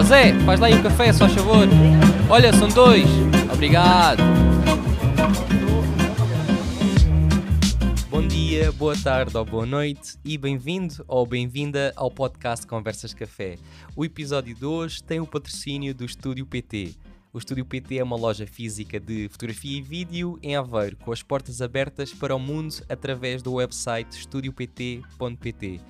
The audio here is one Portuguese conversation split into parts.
Ó Zé, faz lá aí um café, só favor. Olha, são dois. Obrigado. Bom dia, boa tarde ou boa noite e bem-vindo ou bem-vinda ao podcast Conversas Café. O episódio de hoje tem o patrocínio do Estúdio PT. O Estúdio PT é uma loja física de fotografia e vídeo em Aveiro, com as portas abertas para o mundo através do website estudiopt.pt.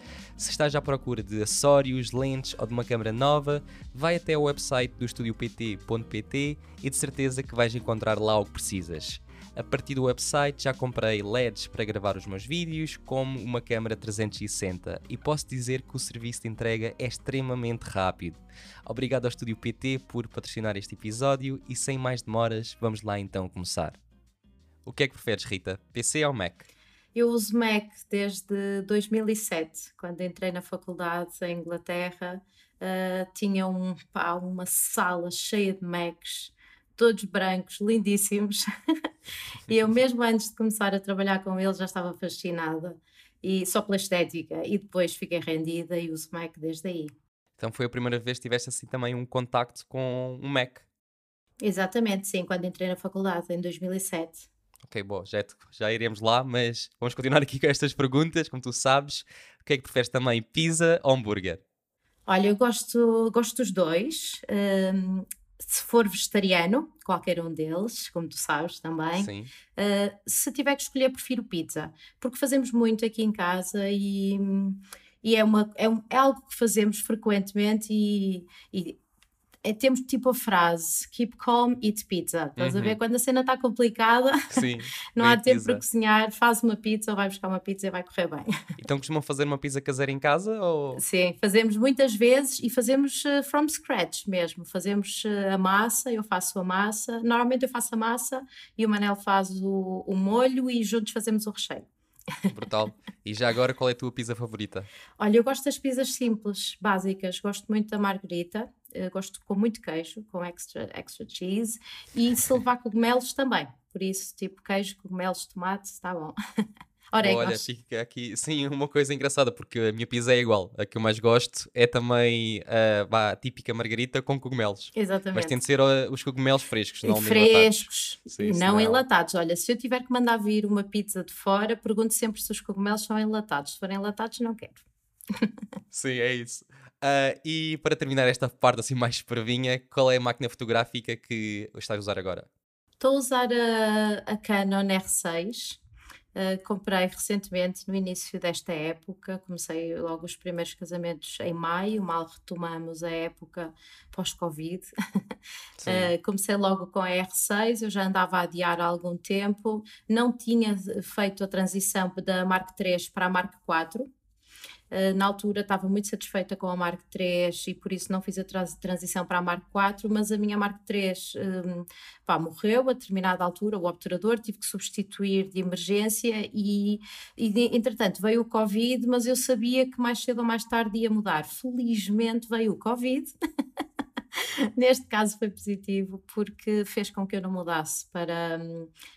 Se estás à procura de acessórios, lentes ou de uma câmera nova, vai até o website do estudiopt.pt e de certeza que vais encontrar lá o que precisas. A partir do website já comprei LEDs para gravar os meus vídeos, como uma câmera 360 e posso dizer que o serviço de entrega é extremamente rápido. Obrigado ao Estúdio PT por patrocinar este episódio e sem mais demoras, vamos lá então começar. O que é que preferes, Rita? PC ou Mac? Eu uso Mac desde 2007, quando entrei na faculdade em Inglaterra. Uh, tinha um, pá, uma sala cheia de Macs todos brancos, lindíssimos. e eu, mesmo antes de começar a trabalhar com eles, já estava fascinada. E só pela estética. E depois fiquei rendida e uso Mac desde aí. Então foi a primeira vez que tiveste assim também um contacto com um Mac? Exatamente, sim, quando entrei na faculdade, em 2007. Ok, bom, já, já iremos lá, mas vamos continuar aqui com estas perguntas. Como tu sabes, o que é que preferes também, pizza ou hambúrguer? Olha, eu gosto, gosto dos dois. Um, se for vegetariano, qualquer um deles, como tu sabes também, uh, se tiver que escolher, prefiro pizza, porque fazemos muito aqui em casa e, e é, uma, é, um, é algo que fazemos frequentemente e, e é, temos tipo a frase keep calm, eat pizza. Estás uhum. a ver? Uhum. Quando a cena está complicada, Sim, não há tempo para cozinhar, faz uma pizza ou vai buscar uma pizza e vai correr bem. Então costumam fazer uma pizza caseira em casa? Ou... Sim, fazemos muitas vezes e fazemos uh, from scratch mesmo. Fazemos uh, a massa, eu faço a massa. Normalmente eu faço a massa e o Manel faz o, o molho e juntos fazemos o recheio. Brutal. E já agora, qual é a tua pizza favorita? Olha, eu gosto das pizzas simples, básicas. Gosto muito da margarita. Uh, gosto com muito queijo, com extra, extra cheese. E se levar cogumelos também. Por isso, tipo queijo, cogumelos, tomate, está bom. Orégãos. Olha, fica aqui, sim, uma coisa engraçada, porque a minha pizza é igual. A que eu mais gosto é também a, a típica margarita com cogumelos. Exatamente. Mas tem de ser uh, os cogumelos frescos, não frescos. Sim, não senão... enlatados. Olha, se eu tiver que mandar vir uma pizza de fora, pergunto sempre se os cogumelos são enlatados. Se forem enlatados, não quero. sim, é isso. Uh, e para terminar esta parte assim mais previnha, qual é a máquina fotográfica que estás a usar agora? Estou a usar a, a Canon R6 Uh, comprei recentemente, no início desta época, comecei logo os primeiros casamentos em maio, mal retomamos a época pós-Covid. uh, comecei logo com a R6, eu já andava a adiar há algum tempo, não tinha feito a transição da Mark III para a Mark IV, Uh, na altura estava muito satisfeita com a Mark III e por isso não fiz a transição para a Mark IV, mas a minha Mark III um, pá, morreu a determinada altura, o obturador, tive que substituir de emergência e, e entretanto veio o Covid, mas eu sabia que mais cedo ou mais tarde ia mudar. Felizmente veio o Covid. Neste caso foi positivo porque fez com que eu não mudasse para,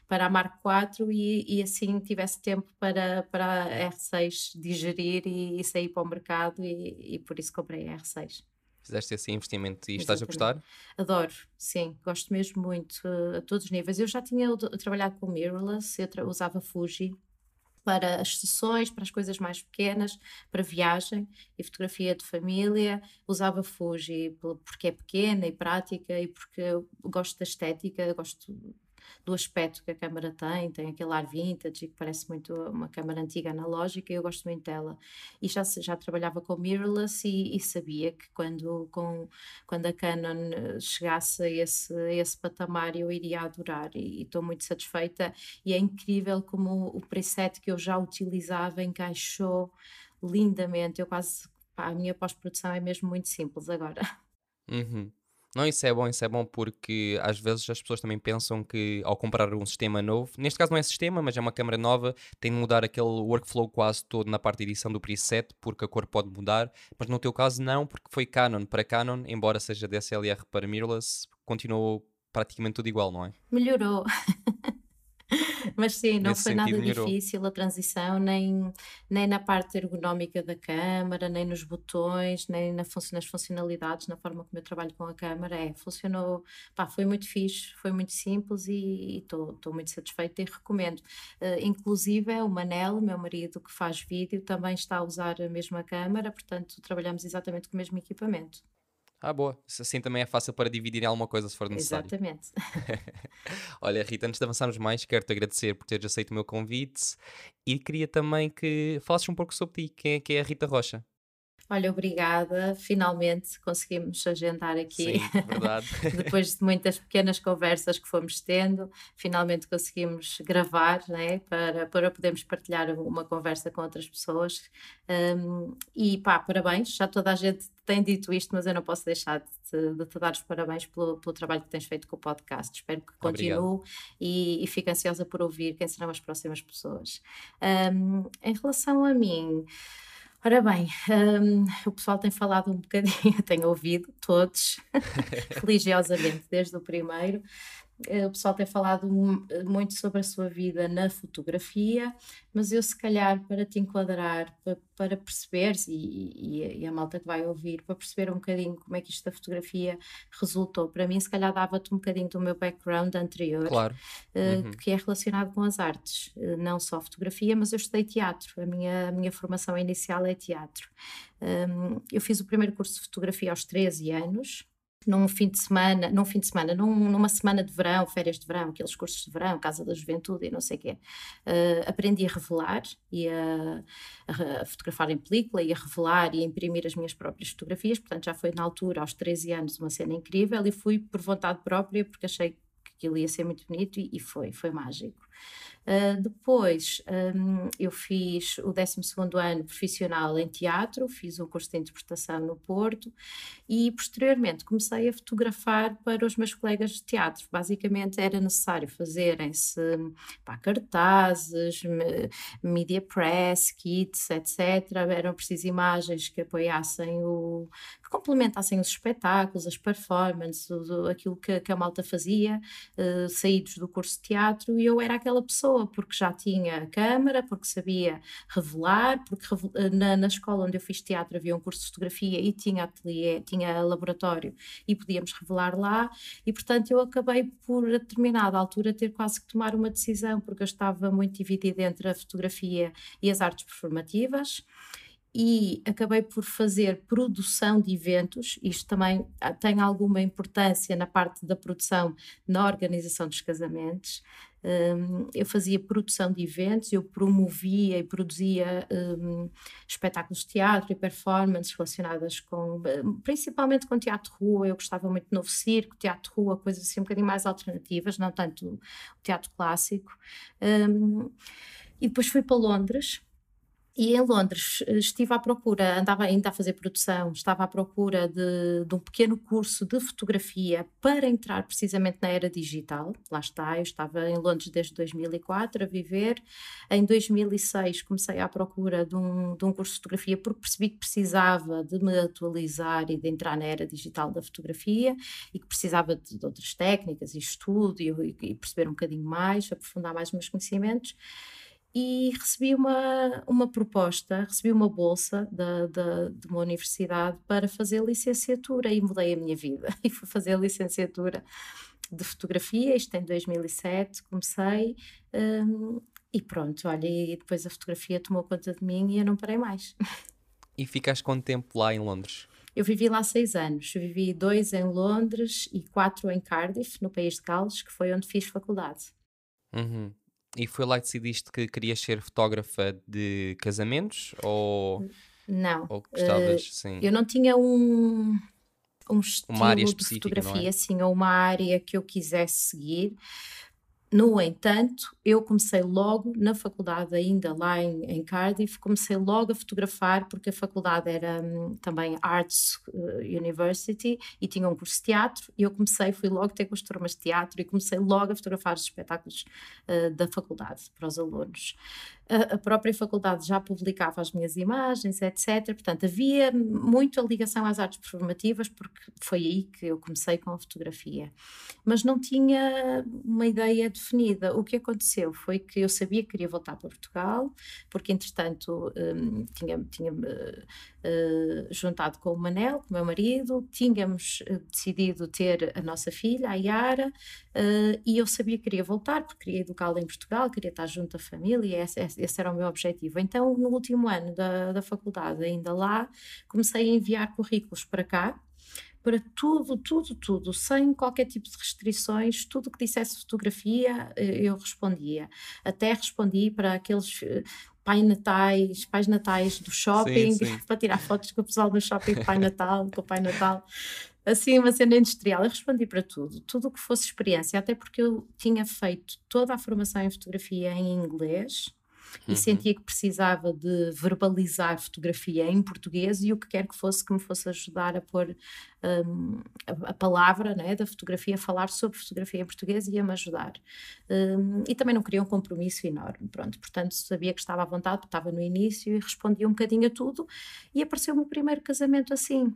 para a Mark IV e, e assim tivesse tempo para, para a R6 digerir e, e sair para o mercado e, e por isso comprei a R6. Fizeste esse investimento e estás a gostar? Adoro, sim, gosto mesmo muito a todos os níveis. Eu já tinha trabalhado com mirrorless, eu usava Fuji para as sessões, para as coisas mais pequenas, para viagem e fotografia de família. Usava Fuji porque é pequena e prática e porque gosto da estética, gosto do aspecto que a câmara tem, tem aquele ar vintage que parece muito uma câmara antiga analógica e eu gosto muito dela. E já, já trabalhava com mirrorless e, e sabia que quando, com, quando a Canon eh, chegasse a esse, a esse patamar eu iria adorar e estou muito satisfeita e é incrível como o preset que eu já utilizava encaixou lindamente, eu quase, pá, a minha pós-produção é mesmo muito simples agora. Uhum. Não, isso é bom, isso é bom porque às vezes as pessoas também pensam que ao comprar um sistema novo, neste caso não é sistema, mas é uma câmera nova, tem de mudar aquele workflow quase todo na parte de edição do preset, porque a cor pode mudar, mas no teu caso não, porque foi Canon para Canon, embora seja DSLR para mirrorless, continuou praticamente tudo igual, não é? Melhorou. Mas sim, não Nesse foi nada melhorou. difícil a transição, nem, nem na parte ergonómica da câmara, nem nos botões, nem na func- nas funcionalidades, na forma como eu trabalho com a câmara. É, funcionou, pá, foi muito fixe, foi muito simples e estou muito satisfeita e recomendo. Eh, inclusive, é o Manel, meu marido que faz vídeo, também está a usar a mesma câmara, portanto, trabalhamos exatamente com o mesmo equipamento. Ah, boa. Assim também é fácil para dividir em alguma coisa se for necessário. Exatamente. Olha, Rita, antes de avançarmos mais, quero-te agradecer por teres aceito o meu convite e queria também que falasses um pouco sobre ti. Quem é que é a Rita Rocha? Olha, obrigada. Finalmente conseguimos agendar aqui. Sim, verdade. Depois de muitas pequenas conversas que fomos tendo, finalmente conseguimos gravar né, para, para podermos partilhar uma conversa com outras pessoas. Um, e pá, parabéns, já toda a gente tem dito isto, mas eu não posso deixar de te, de te dar os parabéns pelo, pelo trabalho que tens feito com o podcast. Espero que continue e, e fico ansiosa por ouvir quem serão as próximas pessoas. Um, em relação a mim. Ora bem, um, o pessoal tem falado um bocadinho, tenho ouvido todos, religiosamente, desde o primeiro. Eh, O pessoal tem falado mu- muito sobre a sua vida na fotografia, mas eu, se calhar, para te enquadrar, para, para perceberes, e, e- a malta que vai ouvir, para perceber um bocadinho como é que isto da fotografia resultou, para mim, se calhar, dava-te um bocadinho do meu background anterior Claro. eh, Uhum. que é relacionado com as artes, eh, não só fotografia, mas eu estudei teatro. A minha, a minha formação inicial é teatro. Um, eu fiz o primeiro curso de fotografia aos 13 anos. Num fim de semana, num fim de semana, num- numa semana de verão, férias de verão, aqueles cursos de verão, Casa da Juventude e não sei o quê, eh, aprendi a revelar e a- a fotografar em película e a revelar e a imprimir as minhas próprias fotografias. Portanto, já foi na altura, aos 13 anos, uma cena incrível e fui por vontade própria porque achei que aquilo ia ser muito bonito e, e foi, foi mágico. Uh, depois um, eu fiz o 12º ano profissional em teatro, fiz um curso de interpretação no Porto e posteriormente comecei a fotografar para os meus colegas de teatro. Basicamente era necessário fazerem-se cartazes, me- media press, kits, etc. Eram precisas imagens que apoiassem o, complementassem os espetáculos, as performances, aquilo que, que a malta fazia, eh, saídos do curso de teatro, e eu era aquela pessoa, porque já tinha câmara, porque sabia revelar, porque eh, na, na escola onde eu fiz teatro havia um curso de fotografia e tinha ateliê, tinha laboratório e podíamos revelar lá, e portanto eu acabei por, a determinada altura, ter quase que tomar uma decisão, porque eu estava muito dividida entre a fotografia e as artes performativas e acabei por fazer produção de eventos. Isto também ah, tem alguma importância na parte da produção, na organização dos casamentos. Um, eu fazia produção de eventos, eu promovia e produzia um, espetáculos de teatro e performances relacionadas com, um, principalmente com teatro rua. Eu gostava muito de novo circo, teatro rua, coisas assim um bocadinho mais alternativas, não tanto o teatro clássico. Um, e depois fui para Londres e em Londres eh, estive à procura, andava ainda a fazer produção, estava à procura de, de um pequeno curso de fotografia para entrar precisamente na era digital. Lá está, eu estava em Londres desde 2004 a viver. Em 2006 comecei à procura de um, de um curso de fotografia porque percebi que precisava de me atualizar e de entrar na era digital da fotografia e que precisava de, de outras técnicas e estudo e, e perceber um bocadinho mais, aprofundar mais os meus conhecimentos e recebi uma, uma proposta, recebi uma bolsa da, da, de uma universidade para fazer licenciatura e mudei a minha vida. E fui fazer a licenciatura de fotografia, isto em 2007, comecei hum, e pronto, olha, e depois a fotografia tomou conta de mim e eu não parei mais. E ficaste quanto tempo lá em Londres? Eu vivi lá seis anos, vivi dois em Londres e quatro em Cardiff, no país de Gales, que foi onde fiz faculdade. Uhum. E foi lá que decidiste que querias ser fotógrafa de casamentos ou, Não, ou gostavas, sim. eu não tinha um, um estilo de é? fotografia, assim, ou uma área que eu quisesse seguir. No entanto, eu comecei logo na faculdade, ainda lá em, em Cardiff, comecei logo a fotografar, porque a faculdade era hum, também Arts uh, University e tinha um curso de teatro, e eu comecei, fui logo ter com as turmas de teatro e comecei logo a fotografar os espetáculos uh, da faculdade para os alunos. A, a própria faculdade já publicava as minhas imagens, etc. Portanto, havia muito a ligação às artes performativas, porque foi aí que eu comecei com a fotografia. Mas não tinha uma ideia de definida. O que aconteceu foi que eu sabia que queria voltar para Portugal, porque entretanto um, tinha-me tinha uh, uh, juntado com o Manel, com o meu marido, tínhamos uh, decidido ter a nossa filha, a Yara, e eu sabia que queria voltar, porque queria educá-la em Portugal, queria estar junto à família, esse, esse, era o meu objetivo. Então, no último ano da, da faculdade, ainda lá, comecei a enviar currículos para cá para tudo, tudo, tudo, sem qualquer tipo de restrições, tudo que dissesse fotografia, eh, eu respondia. Até respondi para aqueles eh, pai natais, pais natais do shopping, sim, sim. para tirar fotos com o pessoal do shopping pai natal, com o pai natal. Assim, uma cena industrial. Eu respondi para tudo, tudo o que fosse experiência, até porque eu tinha feito toda a formação em fotografia em inglês, e uhum. sentia que precisava de verbalizar fotografia em português e o que quer que fosse que me fosse ajudar a pôr um, a, a, palavra né, da fotografia, a falar sobre fotografia em português ia-me ajudar. Um, e também não queria um compromisso enorme, pronto, portanto sabia que estava à vontade, estava no início e respondia um bocadinho a tudo e apareceu-me o primeiro casamento assim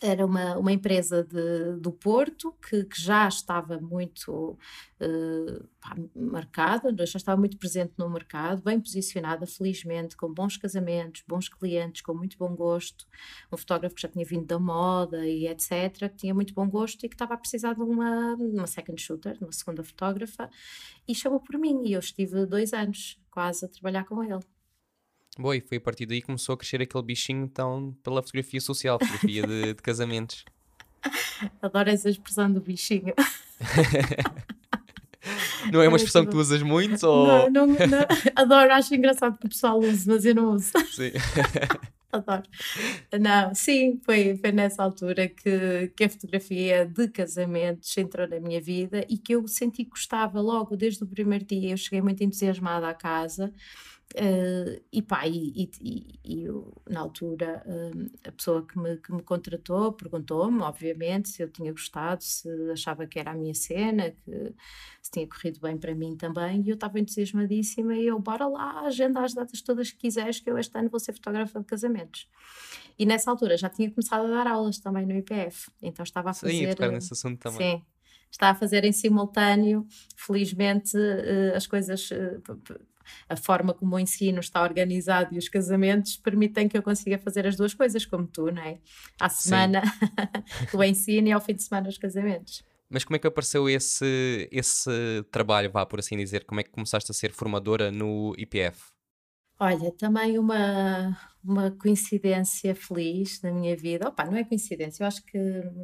era uma, uma empresa de, do Porto que, que já estava muito uh, marcada, já estava muito presente no mercado, bem posicionada, felizmente, com bons casamentos, bons clientes, com muito bom gosto. Um fotógrafo que já tinha vindo da moda e etc., que tinha muito bom gosto e que estava a precisar de uma, uma second shooter, de uma segunda fotógrafa, e chamou por mim. E eu estive dois anos quase a trabalhar com ele. Boa, e foi a partir daí que começou a crescer aquele bichinho então pela fotografia social, fotografia de, de casamentos. Adoro essa expressão do bichinho. não é uma expressão que tu usas muito? Ou... Não, não, não, adoro, acho engraçado que o pessoal use, mas eu não uso. Sim. adoro. Não, sim, foi, foi nessa altura que, que a fotografia de casamentos entrou na minha vida e que eu senti que gostava logo desde o primeiro dia. Eu cheguei muito entusiasmada à casa Uh, e pá, e, e, e eu, na altura uh, a pessoa que me, que me contratou perguntou-me, obviamente, se eu tinha gostado, se achava que era a minha cena, que se tinha corrido bem para mim também, e eu estava entusiasmadíssima e eu, bora lá, agenda as datas todas que quiseres, que eu este ano vou ser fotógrafa de casamentos. E nessa altura já tinha começado a dar aulas também no IPF, então estava a fazer... Sim, a tocar nesse assunto também. Sim, está a fazer em simultâneo, felizmente as coisas a forma como o ensino está organizado e os casamentos permitem que eu consiga fazer as duas coisas, como tu, não é? À semana o ensino e ao fim de semana os casamentos. Mas como é que apareceu esse, esse trabalho, vá por assim dizer? Como é que começaste a ser formadora no IPF? Olha, também uma, uma coincidência feliz na minha vida. Opa, não é coincidência, eu acho que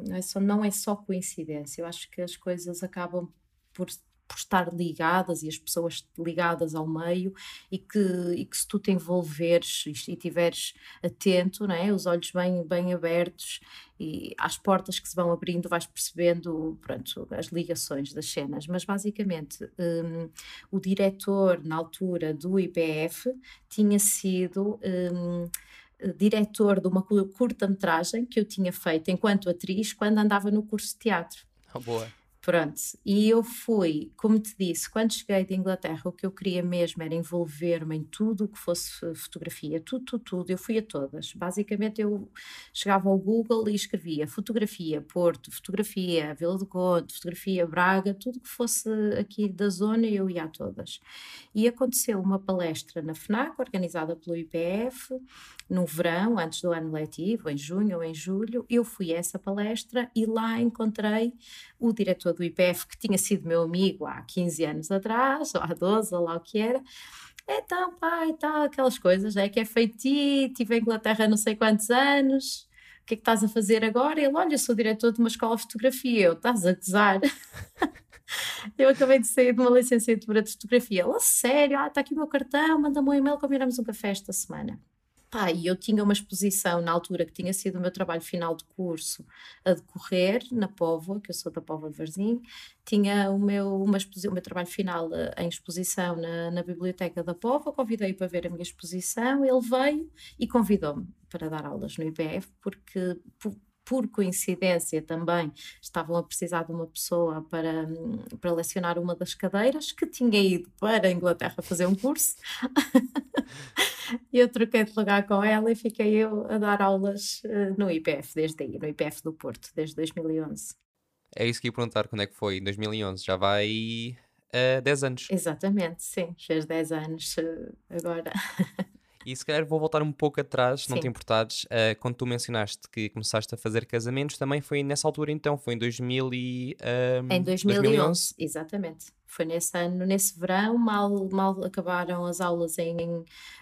não é, só, não é só coincidência, eu acho que as coisas acabam por por estar ligadas e as pessoas ligadas ao meio e que, e que se tu te envolveres e, e tiveres atento, não é? os olhos bem, bem abertos e às portas que se vão abrindo vais percebendo pronto, as ligações das cenas, mas basicamente um, o diretor na altura do IPF tinha sido um, diretor de uma curta-metragem que eu tinha feito enquanto atriz quando andava no curso de teatro. Oh, boa. Pronto, e eu fui, como te disse, quando cheguei de Inglaterra, o que eu queria mesmo era envolver-me em tudo o que fosse fotografia, tudo, tudo, tudo. Eu fui a todas. Basicamente, eu chegava ao Google e escrevia fotografia Porto, fotografia Vila do Conde, fotografia Braga, tudo que fosse aqui da zona, eu ia a todas. E aconteceu uma palestra na FNAC, organizada pelo IPF, no verão, antes do ano letivo, em junho ou em julho. Eu fui a essa palestra e lá encontrei o diretor do IPF, que tinha sido meu amigo há 15 anos atrás, ou há 12, ou lá o que era. Então, pai, tá, aquelas coisas, é que é feiti, estive em Inglaterra não sei quantos anos, o que é que estás a fazer agora? Ele, olha, sou diretor de uma escola de fotografia, eu, estás a gozar? eu acabei de sair de uma licenciatura de fotografia. Ele, sério, ah, está aqui o meu cartão, manda-me um e-mail, combinamos um café esta semana. Pá, e eu tinha uma exposição na altura que tinha sido o meu trabalho final de curso a decorrer na Póvoa, que eu sou da Póvoa de Varzim, tinha o meu, uma o meu trabalho final eh, em exposição na, na Biblioteca da Póvoa, convidei-o para ver a minha exposição, ele veio e convidou-me para dar aulas no IPF, porque por, coincidência também estavam a precisar de uma pessoa para, para lecionar uma das cadeiras que tinha ido para a Inglaterra fazer um curso. E eu troquei de lugar com ela e fiquei eu a dar aulas uh, no IPF desde aí, no IPF do Porto, desde 2011. É isso que ia perguntar, quando é que foi? 2011, já vai uh, 10 anos. Exatamente, sim, fez 10 anos uh, agora. E se calhar vou voltar um pouco atrás, se não te importares, uh, quando tu mencionaste que começaste a fazer casamentos, também foi nessa altura então, foi em 2000 e, um, Em 2011, exatamente. Foi nesse ano, nesse verão, mal, mal acabaram as aulas em,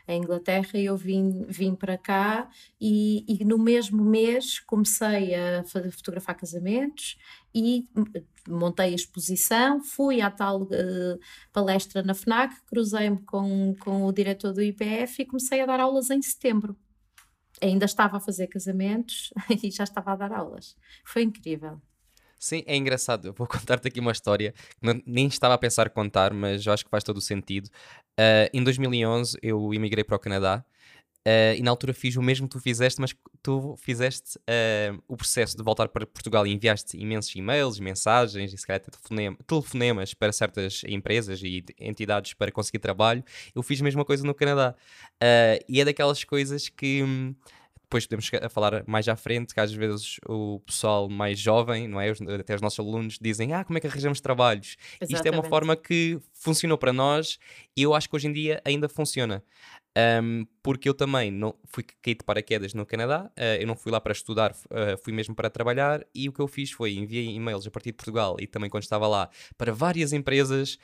em, Inglaterra, eu vim, vim para cá e, e no mesmo mês comecei a fa- fotografar casamentos e montei a exposição, fui à tal eh, palestra na FNAC, cruzei-me com, com o diretor do IPF e comecei a dar aulas em setembro. Ainda estava a fazer casamentos e já estava a dar aulas. Foi incrível. Sim, é engraçado. Eu vou contar-te aqui uma história que nem estava a pensar contar, mas eu acho que faz todo o sentido. Uh, em 2011 eu emigrei para o Canadá uh, e na altura fiz o mesmo que tu fizeste, mas tu fizeste uh, o processo de voltar para Portugal e enviaste imensos e-mails, mensagens e se calhar telefonema- telefonemas para certas empresas e entidades para conseguir trabalho. Eu fiz a mesma coisa no Canadá. E é daquelas coisas que. hum, depois podemos chegar a falar mais à frente, que às vezes o pessoal mais jovem, não é? Até os nossos alunos dizem, ah, como é que arranjamos trabalhos? Isto é uma Exatamente. forma que funcionou para nós e eu acho que hoje em dia ainda funciona. Um, porque eu também não fui caí de paraquedas no Canadá, uh, eu não fui lá para estudar, uh, fui mesmo para trabalhar e o que eu fiz foi enviei e-mails a partir de Portugal e também quando estava lá para várias empresas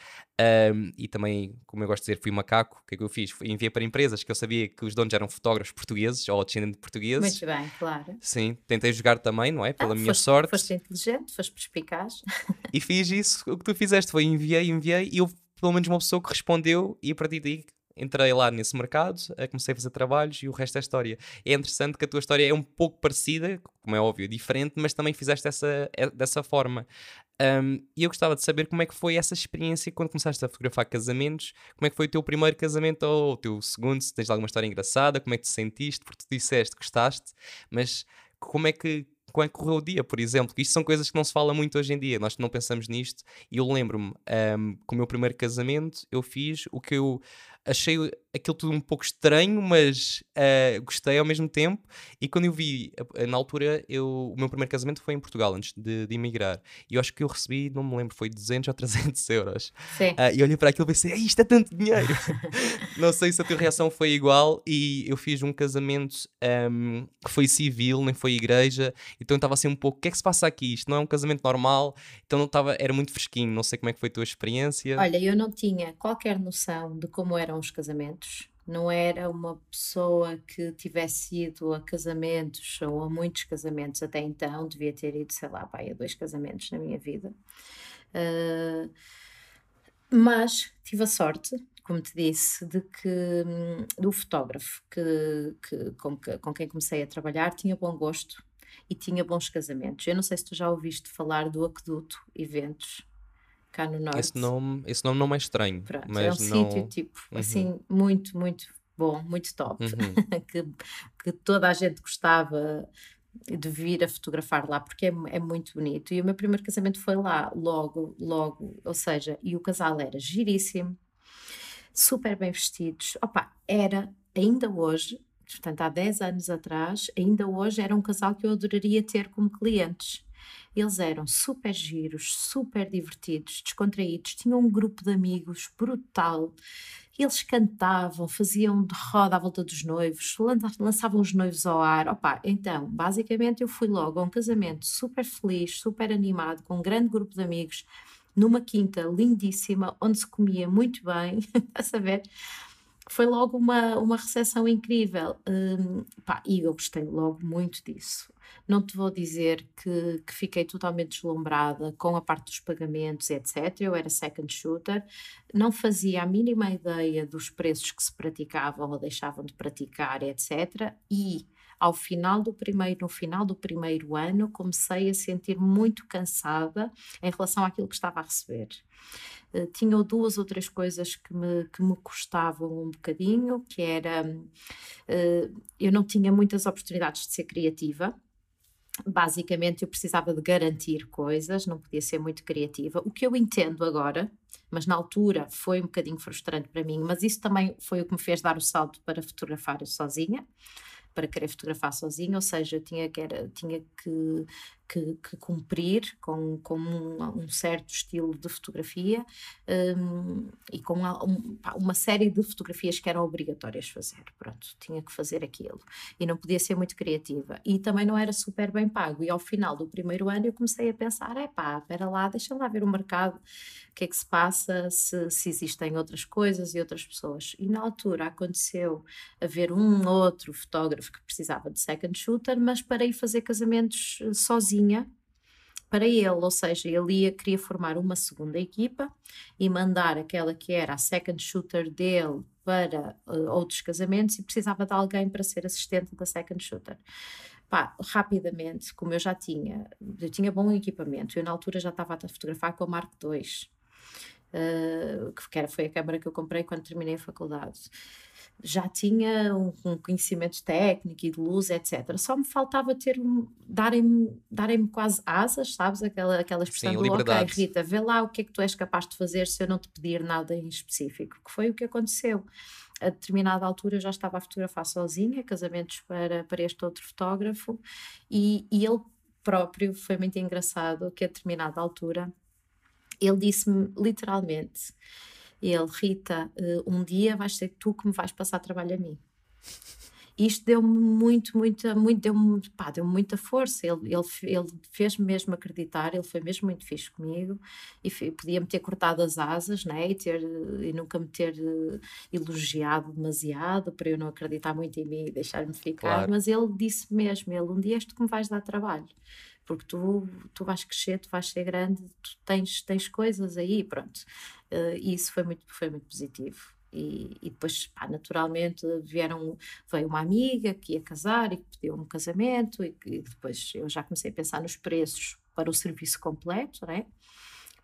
um, e também, como eu gosto de dizer, fui macaco. O que é que eu fiz? Fui, enviei para empresas que eu sabia que os donos eram fotógrafos portugueses ou descendentes de portugueses. Muito bem, claro. Sim, tentei jogar também, não é? Pela Ah, minha foste, sorte. Foste inteligente, foste perspicaz. E fiz isso, o que tu fizeste foi enviei, enviei e houve pelo menos uma pessoa que respondeu e a partir daí entrei lá nesse mercado, eh, comecei a fazer trabalhos e o resto é história. É interessante que a tua história é um pouco parecida, como é óbvio, diferente, mas também fizeste essa, eh, dessa forma. Um, e eu gostava de saber como é que foi essa experiência quando começaste a fotografar casamentos, como é que foi o teu primeiro casamento ou o teu segundo, se tens alguma história engraçada, como é que te sentiste, porque tu disseste que gostaste, mas como é que como é que correu o dia, por exemplo? Isto são coisas que não se fala muito hoje em dia, nós não pensamos nisto. E eu lembro-me, um, com o meu primeiro casamento, eu fiz o que eu achei aquilo tudo um pouco estranho, mas uh, gostei ao mesmo tempo. E quando eu vi, uh, na altura, eu, o meu primeiro casamento foi em Portugal, antes de, de emigrar. E eu acho que eu recebi, não me lembro, foi 200 ou 300 euros. Sim. Uh, e olhei para aquilo e pensei, "Ei, isto é tanto dinheiro. não sei se a tua reação foi igual. E eu fiz um casamento um, que foi civil, nem foi igreja. Então eu estava assim um pouco, o que é que se passa aqui? Isto não é um casamento normal. Então não estava, era muito fresquinho. Não sei como é que foi a tua experiência. Olha, eu não tinha qualquer noção de como eram os casamentos. Não era uma pessoa que tivesse ido a casamentos ou a muitos casamentos até então. Devia ter ido, sei lá, pai, a dois casamentos na minha vida. Uh, mas tive a sorte, como te disse, de que hum, do fotógrafo que, que, com, que, com quem comecei a trabalhar tinha bom gosto e tinha bons casamentos. Eu não sei se tu já ouviste falar do Aqueduto Eventos cá no Norte. Esse nome, esse nome não é estranho, Pronto, mas é um não... sítio tipo Uhum. assim muito, muito bom, muito top, Uhum. que, que toda a gente gostava de vir a fotografar lá porque é, é muito bonito. E o meu primeiro casamento foi lá, logo, logo, ou seja, e o casal era giríssimo, super bem vestidos. Opa, era ainda hoje, portanto há 10 anos atrás, ainda hoje era um casal que eu adoraria ter como clientes. Eles eram super giros, super divertidos, descontraídos, tinham um grupo de amigos brutal. Eles cantavam, faziam de roda à volta dos noivos, lan- lançavam os noivos ao ar. Opa, então, basicamente eu fui logo a um casamento super feliz, super animado, com um grande grupo de amigos, numa quinta lindíssima, onde se comia muito bem, a saber? Foi logo uma, uma recepção incrível. Hum, pá, e eu gostei logo muito disso. Não te vou dizer que, que fiquei totalmente deslumbrada com a parte dos pagamentos, etc. Eu era second shooter, não fazia a mínima ideia dos preços que se praticavam ou deixavam de praticar, etc. E ao final do primeiro, no final do primeiro ano, comecei a sentir muito cansada em relação àquilo que estava a receber. Uh, tinha duas ou três coisas que me, que me custavam um bocadinho, que era uh, eu não tinha muitas oportunidades de ser criativa, basicamente eu precisava de garantir coisas, não podia ser muito criativa, o que eu entendo agora, mas na altura foi um bocadinho frustrante para mim, mas isso também foi o que me fez dar o salto para fotografar sozinha, para querer fotografar sozinha, ou seja, eu tinha que, era, tinha que, que, que, cumprir com, com um, um, certo estilo de fotografia um, e com uma, um, uma, série de fotografias que eram obrigatórias fazer. Pronto, tinha que fazer aquilo e não podia ser muito criativa e também não era super bem pago. E ao final do primeiro ano eu comecei a pensar: é pá, espera lá, deixa lá ver o mercado, o que é que se passa, se, se existem outras coisas e outras pessoas. E na altura aconteceu haver um outro fotógrafo que precisava de second shooter, mas para ir fazer casamentos eh, sozinha para ele, ou seja, ele ia, queria formar uma segunda equipa e mandar aquela que era a second shooter dele para uh, outros casamentos e precisava de alguém para ser assistente da second shooter. Pá, rapidamente, como eu já tinha, eu tinha bom equipamento, eu na altura já estava a fotografar com a Mark II, uh, que foi a câmera que eu comprei quando terminei a faculdade já tinha um, um, conhecimento técnico e de luz, etc. Só me faltava ter um, darem-me darem quase asas, sabes? Aquela, aquela expressão Sim, do ok, Rita, vê lá o que é que tu és capaz de fazer se eu não te pedir nada em específico, que foi o que aconteceu. A determinada altura eu já estava a fotografar sozinha, casamentos para, para este outro fotógrafo, e, e ele próprio foi muito engraçado que a determinada altura ele disse-me literalmente ele, Rita, eh, um dia vais ser tu que me vais passar trabalho a mim. Isto deu-me muito, muita, muito, deu-me, deu muita força. Ele, ele, ele fez-me mesmo acreditar, ele foi mesmo muito fixe comigo e podia-me ter cortado as asas, né? E, ter, e nunca me ter uh, elogiado demasiado para eu não acreditar muito em mim e deixar-me ficar. Claro. Mas ele disse mesmo: ele, um dia és tu que me vais dar trabalho porque tu, tu vais crescer, tu vais ser grande, tu tens, tens coisas aí, pronto. Uh, e isso foi muito, foi muito positivo. E, e depois, pá, naturalmente, vieram, veio uma amiga que ia casar e que pediu um casamento, e, e depois eu já comecei a pensar nos preços para o serviço completo, né?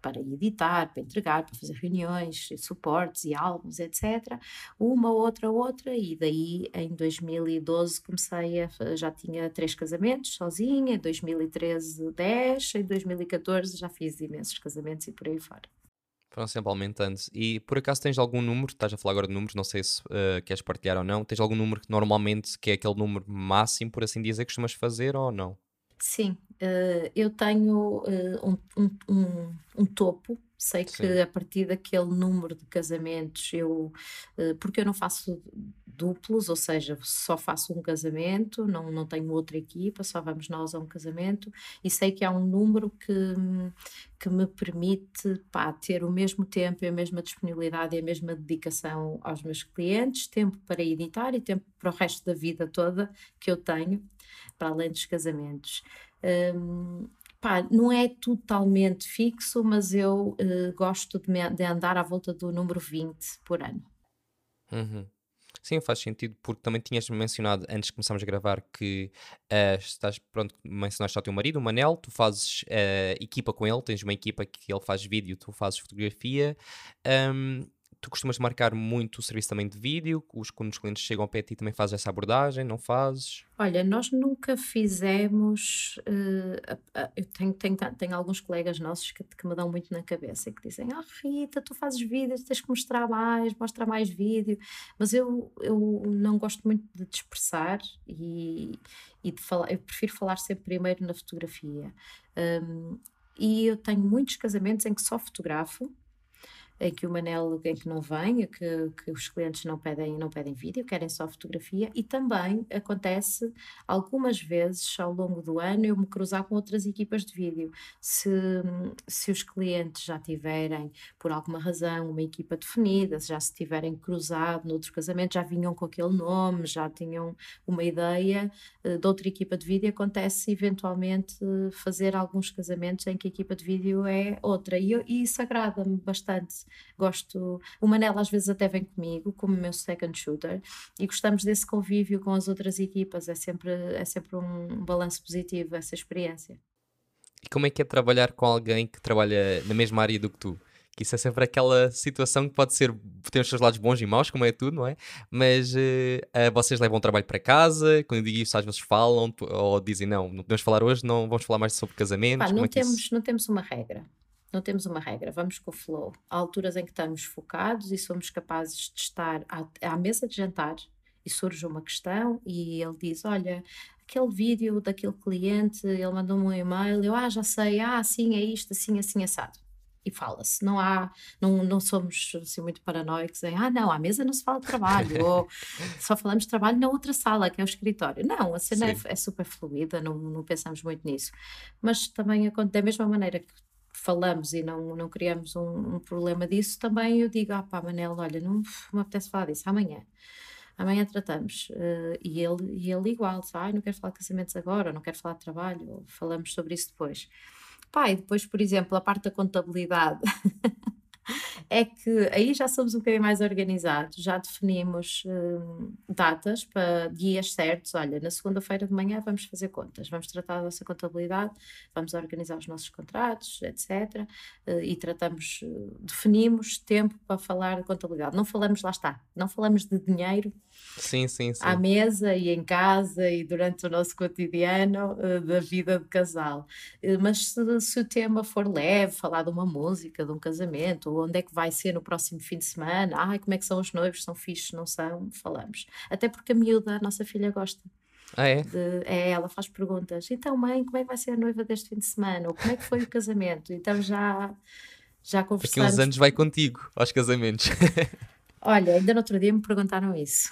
Para editar, para entregar, para fazer reuniões, suportes e álbuns, etc. Uma, outra, outra, e daí em 2012 comecei a. já tinha três casamentos sozinha, em 2013 10, em 2014 já fiz imensos casamentos e por aí fora. Foram sempre aumentando. E por acaso tens algum número, estás a falar agora de números, não sei se uh, queres partilhar ou não, tens algum número que normalmente, que é aquele número máximo, por assim dizer, que costumas fazer ou não? Sim, uh, eu tenho uh, um, um, um, topo. Sei que Sim. a partir daquele número de casamentos eu. Uh, porque eu não faço duplos, ou seja, só faço um casamento, não, não tenho outra equipa, só vamos nós a um casamento, e sei que há um número que, que me permite pá, ter o mesmo tempo e a mesma disponibilidade e a mesma dedicação aos meus clientes, tempo para editar e tempo para o resto da vida toda que eu tenho para além dos casamentos. Um, pá, não é totalmente fixo, mas eu uh, gosto de, me, de, andar à volta do número 20 por ano. Uhum. Sim, faz sentido, porque também tinhas mencionado antes de começarmos a gravar que uh, estás, pronto, mencionaste ao teu marido, o Manel, tu fazes uh, equipa com ele, tens uma equipa que ele faz vídeo, tu fazes fotografia. Um, tu costumas marcar muito o serviço também de vídeo? Os, quando os clientes chegam ao pé ti também fazes essa abordagem? Não fazes? Olha, nós nunca fizemos. Uh, uh, eu tenho, tenho, tenho alguns colegas nossos que, que, me dão muito na cabeça e que dizem: Ah, Rita, tu fazes vídeos, tens que mostrar mais, mostra mais vídeo. Mas eu, eu não gosto muito de dispersar e, e de falar. Eu prefiro falar sempre primeiro na fotografia. Um, e eu tenho muitos casamentos em que só fotografo em que o Manel em que não vem, que, que os clientes não pedem, não pedem vídeo, querem só fotografia, e também acontece algumas vezes ao longo do ano eu me cruzar com outras equipas de vídeo. Se, se os clientes já tiverem, por alguma razão, uma equipa definida, se já se tiverem cruzado noutro casamento, já vinham com aquele nome, já tinham uma ideia uh, de outra equipa de vídeo, acontece eventualmente fazer alguns casamentos em que a equipa de vídeo é outra, e, e isso agrada-me bastante gosto. O Manela às vezes até vem comigo como meu second shooter e gostamos desse convívio com as outras equipas. É sempre, é sempre um balanço positivo essa experiência. E como é que é trabalhar com alguém que trabalha na mesma área do que tu? que isso é sempre aquela situação que pode ser, tem os seus lados bons e maus, como é tudo, não é? Mas uh, uh, vocês levam o trabalho para casa, quando eu digo isso às vezes falam, ou dizem não, não podemos falar hoje, não vamos falar mais sobre casamentos. Pá, não, é temos, isso... não temos uma regra não temos uma regra, vamos com o flow. Há alturas em que estamos focados e somos capazes de estar à, à mesa de jantar e surge uma questão e ele diz: Olha, aquele vídeo daquele cliente, ele mandou-me um e-mail, eu, ah, já sei, ah, sim, é isto, assim, assim, assado. E fala-se, não há, não, não somos assim muito paranoicos em, ah, não, à mesa não se fala de trabalho, ou só falamos de trabalho na outra sala, que é o escritório. Não, a cena é, é, super fluida, não, não pensamos muito nisso. Mas também, da mesma maneira que falamos e não, não criamos um, um problema disso, também eu digo, ah pá, Manel, olha, não me apetece falar disso, amanhã amanhã tratamos. Uh, e, ele, e ele igual, ah, não quero falar de casamentos agora, não quero falar de trabalho, falamos sobre isso depois. Pá, e depois, por exemplo, a parte da contabilidade. é que aí já somos um bocadinho mais organizados, já definimos hum, datas para dias certos. Olha, na segunda-feira de manhã vamos fazer contas, vamos tratar da nossa contabilidade, vamos organizar os nossos contratos, etc. Eh, e tratamos, eh, definimos tempo para falar de contabilidade. Não falamos, lá está, não falamos de dinheiro sim, sim, sim. à mesa e em casa e durante o nosso cotidiano uh, da vida de casal. Uh, mas se, se, o tema for leve, falar de uma música, de um casamento, ou onde é que vai ser no próximo fim de semana, ai, como é que são os noivos, são fixos, não são, falamos. Até porque a miúda, a nossa filha, gosta. Ah, é? De, é, ela faz perguntas. Então, mãe, como é que vai ser a noiva deste fim de semana? Ou como é que foi o casamento? Então já, já conversamos. Daqui uns anos vai contigo aos casamentos. Olha, ainda no outro dia me perguntaram isso.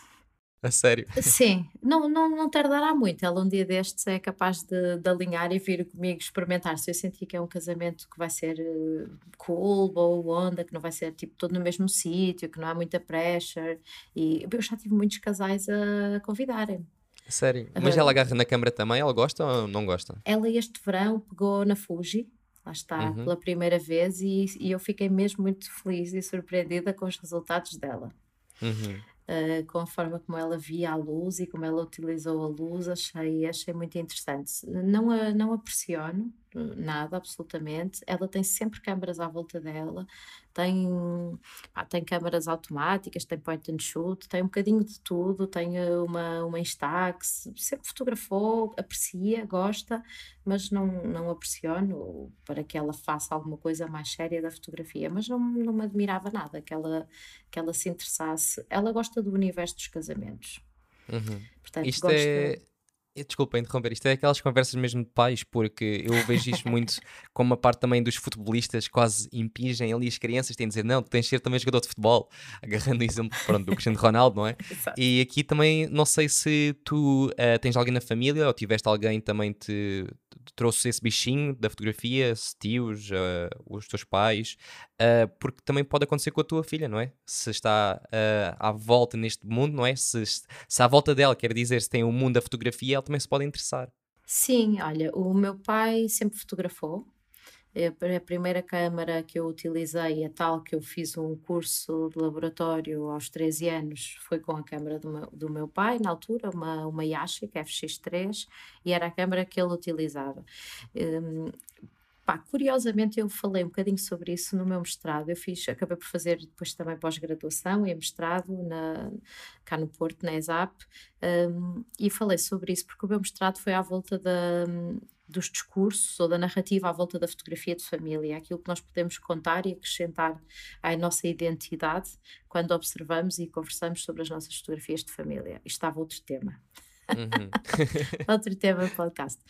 A sério? Sim, não, não, não tardará muito. Ela um dia destes é capaz de, de alinhar e vir comigo experimentar. Se eu sentir que é um casamento que vai ser uh, cool, boa onda, que não vai ser tipo todo no mesmo sítio, que não há muita pressure. E eu já tive muitos casais a convidarem. Sério? Mas ela agarra na câmara também? Ela gosta ou não gosta? Ela este verão pegou na Fuji, lá está, uhum. pela primeira vez, e, e eu fiquei mesmo muito feliz e surpreendida com os resultados dela. Uhum. Uh, com a forma como ela via a luz e como ela utilizou a luz, achei, achei muito interessante. Não a, não a pressiono, nada, absolutamente. Ela tem sempre câmaras à volta dela, tem, pá, tem câmaras automáticas, tem point and shoot, tem um bocadinho de tudo, tem eh, uma, uma Instax, sempre fotografou, aprecia, gosta, mas não, não a pressiono para que ela faça alguma coisa mais séria da fotografia, mas não, não me admirava nada que ela, que ela se interessasse. Ela gosta do universo dos casamentos. Uhum. Portanto, Isto gosta... é Desculpa interromper, isto é aquelas conversas mesmo de pais, porque eu vejo isto muito como a parte também dos futebolistas quase impingem ali as crianças, têm de dizer, não, tu tens de ser também jogador de futebol, agarrando o exemplo pronto, do Cristiano Ronaldo, não é? e aqui também, não sei se tu uh, tens alguém na família ou tiveste alguém também te, trouxe esse bichinho da fotografia, se tios, uh, os teus pais, uh, porque também pode acontecer com a tua filha, não é? Se está uh, à volta neste mundo, não é? Se, se à volta dela, quer dizer, se tem o um mundo da fotografia, ela também se pode interessar. Sim, olha, o meu pai sempre fotografou, a primeira câmara que eu utilizei, a tal que eu fiz um curso de laboratório aos 13 anos, foi com a câmara do meu, do meu pai, na altura, uma, uma Yashica FX3, e era a câmara que ele utilizava. Um, pá, curiosamente, eu falei um bocadinho sobre isso no meu mestrado. Eu fiz, acabei por fazer depois também pós-graduação e mestrado na, cá no Porto, na ESAP, um, e falei sobre isso porque o meu mestrado foi à volta da dos discursos ou da narrativa à volta da fotografia de família, aquilo que nós podemos contar e acrescentar à nossa identidade quando observamos e conversamos sobre as nossas fotografias de família. Isto estava outro tema. Uhum. outro tema do podcast.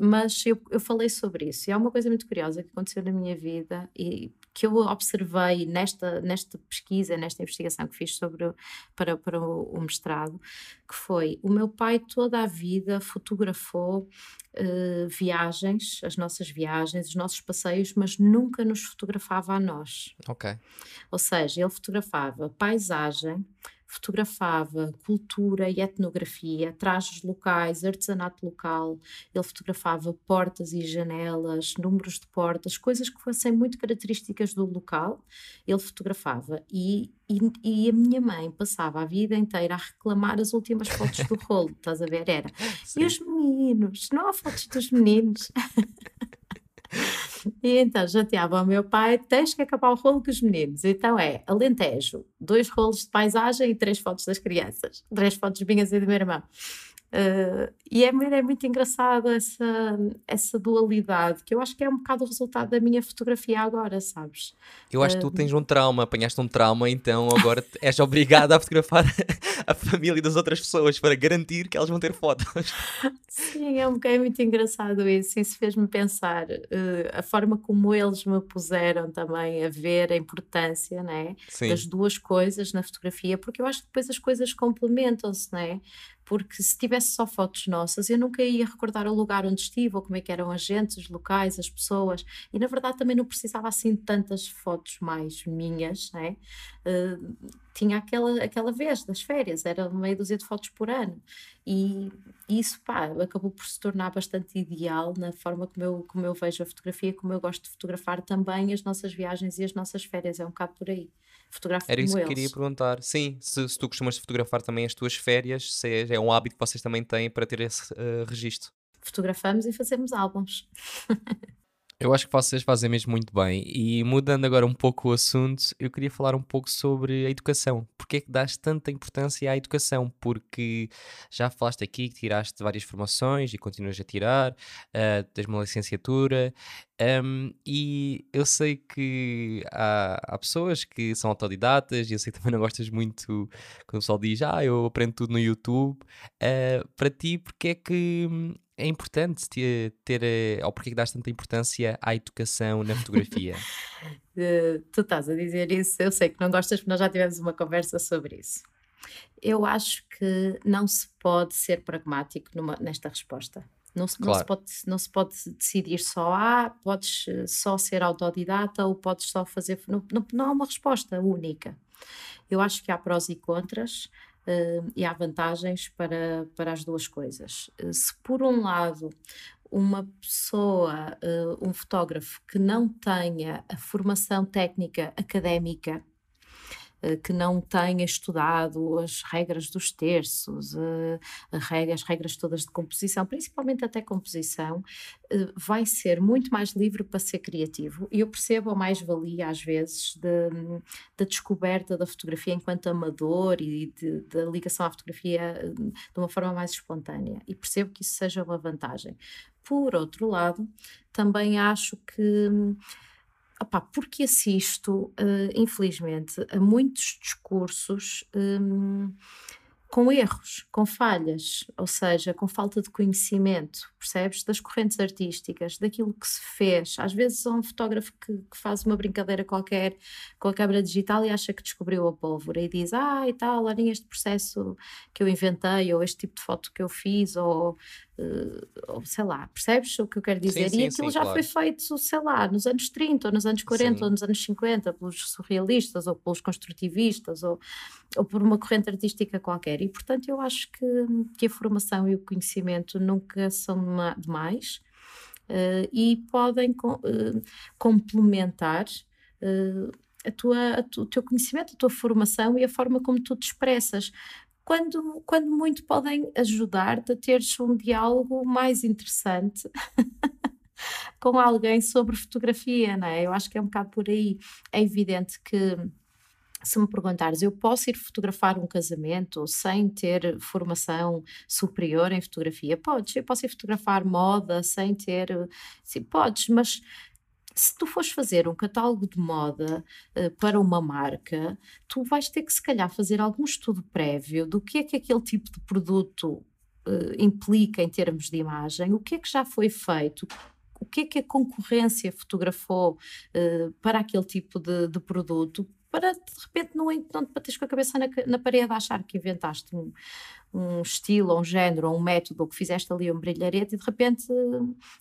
Mas eu, eu falei sobre isso e há uma coisa muito curiosa que aconteceu na minha vida e que eu observei nesta, nesta pesquisa, nesta investigação que fiz sobre, para, para o, o mestrado, que foi o meu pai toda a vida fotografou uh, viagens, as nossas viagens, os nossos passeios, mas nunca nos fotografava a nós. Ok. Ou seja, ele fotografava paisagem, fotografava cultura e etnografia, trajes locais, artesanato local, ele fotografava portas e janelas, números de portas, coisas que fossem muito características do local, ele fotografava. E, e, e a minha mãe passava a vida inteira a reclamar as últimas fotos do rolo, estás a ver? Era. Sim. E os meninos? Não há fotos dos meninos? E então jateava ao meu pai: tens que acabar o rolo com os meninos. Então é Alentejo, dois rolos de paisagem e três fotos das crianças, três fotos minhas e do meu irmão. Uh, e é, é, muito engraçado essa, essa dualidade, que eu acho que é um bocado o resultado da minha fotografia agora, sabes? Eu acho que tu tens um trauma, apanhaste um trauma, então agora és obrigada a fotografar a família das outras pessoas para garantir que elas vão ter fotos. Sim, é, um, é muito engraçado isso. Isso fez-me pensar uh, a forma como eles me puseram também a ver a importância né, das duas coisas na fotografia, porque eu acho que depois as coisas complementam-se, né? Porque se tivesse só fotos nossas, eu nunca ia recordar o lugar onde estive, ou como é que eram as gentes, os locais, as pessoas, e na verdade também não precisava assim tantas fotos mais minhas, né? Uh, tinha aquela, aquela vez das férias, era meia dúzia de fotos por ano, e isso, pá, acabou por se tornar bastante ideal na forma como eu, como eu vejo a fotografia, como eu gosto de fotografar também as nossas viagens e as nossas férias, é um bocado por aí fotografo Era isso que eles. queria perguntar. Sim, se, se, tu costumas fotografar também as tuas férias, se é, é um hábito que vocês também têm para ter esse uh, registro. Fotografamos e fazemos álbuns. Eu acho que vocês fazem mesmo muito bem. E mudando agora um pouco o assunto, eu queria falar um pouco sobre a educação. Porquê é que dás tanta importância à educação? Porque já falaste aqui que tiraste várias formações e continuas a tirar, uh, tens uma licenciatura, um, e eu sei que há, há, pessoas que são autodidatas, e eu sei que também não gostas muito quando o pessoal diz, ah, eu aprendo tudo no YouTube. Uh, para ti, porque é que é importante ter, ter eh, ou porque é que dás tanta importância à educação na fotografia? uh, tu estás a dizer isso, eu sei que não gostas, porque nós já tivemos uma conversa sobre isso. Eu acho que não se pode ser pragmático numa, nesta resposta. Não se, claro. não, se pode, não se pode decidir só, ah, podes eh, só ser autodidata ou podes só fazer. Não, não, não há uma resposta única. Eu acho que há prós e contras uh, e há vantagens para, para as duas coisas. Uh, se por um lado uma pessoa, uh, um fotógrafo que não tenha a formação técnica académica eh, que não tenha estudado as regras dos terços, eh, as regras todas de composição, principalmente até composição, eh, vai ser muito mais livre para ser criativo. E eu percebo a mais-valia, às vezes, da descoberta da fotografia enquanto amador e da ligação à fotografia de uma forma mais espontânea. E percebo que isso seja uma vantagem. Por outro lado, também acho que Opa, porque assisto, uh, infelizmente, a muitos discursos um, com erros, com falhas, ou seja, com falta de conhecimento, percebes? Das correntes artísticas, daquilo que se fez. Às vezes há um fotógrafo que, que, faz uma brincadeira qualquer com a câmera digital e acha que descobriu a pólvora e diz, ah, e tal, olhem este processo que eu inventei, ou este tipo de foto que eu fiz, ou uh, ou sei lá, percebes o que eu quero dizer? Sim, sim, e aquilo sim, já claro. foi feito, sei lá, nos anos 30, ou nos anos 40, ou nos anos 50, pelos surrealistas, ou pelos construtivistas, ou, ou por uma corrente artística qualquer. E, portanto, eu acho que, que a formação e o conhecimento nunca são demais uh, e podem uh, complementar. a tua, a tu, o teu conhecimento, a tua formação e a forma como tu te expressas quando, quando muito podem ajudar-te a teres um diálogo mais interessante com alguém sobre fotografia, não é? Eu acho que é um bocado por aí. É evidente que se me perguntares, eu posso ir fotografar um casamento sem ter formação superior em fotografia? Podes, eu posso ir fotografar moda sem ter. Sim, podes, mas se tu fores fazer um catálogo de moda uh, para uma marca, tu vais ter que, se calhar, fazer algum estudo prévio do que é que aquele tipo de produto uh, implica em termos de imagem, o que é que já foi feito, o que é que a concorrência fotografou uh, para aquele tipo de, de produto, para de repente não, não te bateres com a cabeça na, na parede a achar que inventaste um, um estilo, um género, um método, ou que fizeste ali um brilharete e de repente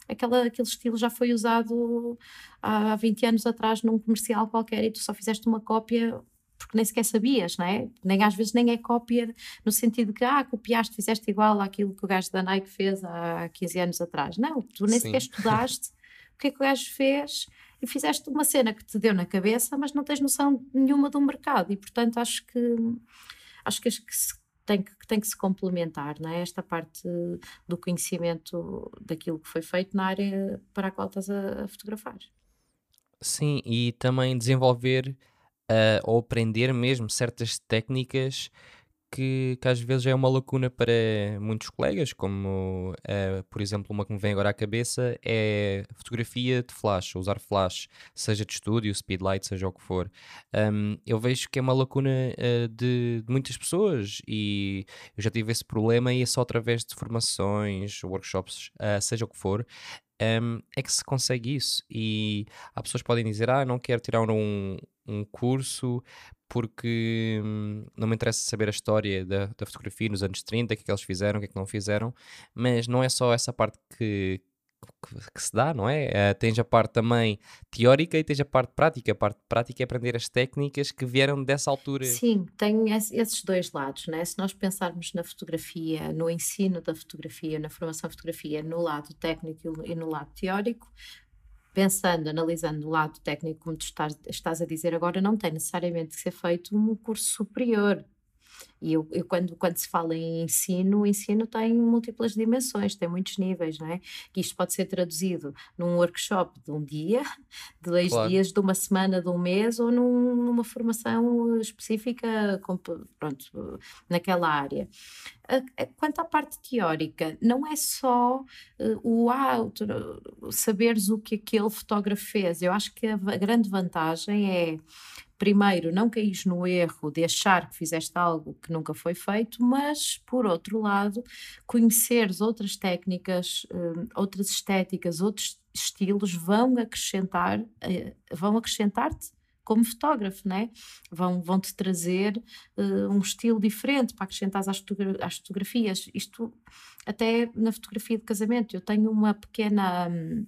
aquela, aquele estilo já foi usado há 20 anos atrás num comercial qualquer e tu só fizeste uma cópia porque nem sequer sabias, não é? Nem às vezes nem é cópia no sentido que, ah, copiaste, fizeste igual àquilo que o gajo da Nike fez há 15 anos atrás. Não, tu nem Sim. sequer estudaste o que é que o gajo fez e fizeste uma cena que te deu na cabeça, mas não tens noção nenhuma do mercado e portanto acho que acho que, que se tem que, tem que se complementar, não é? Esta parte do conhecimento daquilo que foi feito na área para a qual estás a, a fotografar. Sim, e também desenvolver uh, ou aprender mesmo certas técnicas que, que às vezes é uma lacuna para muitos colegas, como uh, por exemplo uma que me vem agora à cabeça é fotografia de flash, usar flash, seja de estúdio, speedlight, seja o que for. Um, eu vejo que é uma lacuna uh, de, de, muitas pessoas e eu já tive esse problema e é só através de formações, workshops, uh, seja o que for, um, é que se consegue isso. E há pessoas que podem dizer: Ah, não quero tirar um, um curso porque hum, não me interessa saber a história da, da, fotografia nos anos 30, o que é que eles fizeram, o que é que não fizeram, mas não é só essa parte que, que, que se dá, não é? Uh, tens a parte também teórica e tens a parte prática. A parte prática é aprender as técnicas que vieram dessa altura. Sim, tem esses dois lados, não é? Se nós pensarmos na fotografia, no ensino da fotografia, na formação de fotografia, no lado técnico e no lado teórico, pensando, analisando o lado técnico, como tu estás, estás a dizer agora, não tem necessariamente que ser feito um curso superior. E eu, eu, quando, quando se fala em ensino, o ensino tem múltiplas dimensões, tem muitos níveis, não é? Que isto pode ser traduzido num workshop de um dia, de dois claro. dias, de uma semana, de um mês, ou num, numa formação específica, pronto, naquela área. Quanto à parte teórica, não é só uh, o ah, saberes o que aquele fotógrafo fez. Eu acho que a grande vantagem é primeiro, não caís no erro de achar que fizeste algo que nunca foi feito, mas, por outro lado, conheceres outras técnicas, hum, outras estéticas, outros estilos vão acrescentar, eh, vão acrescentar-te como fotógrafo, né? vão, vão te trazer uh, um estilo diferente para acrescentar às, fotogra às, fotografias. Isto até na fotografia de casamento. Eu tenho uma pequena. Um,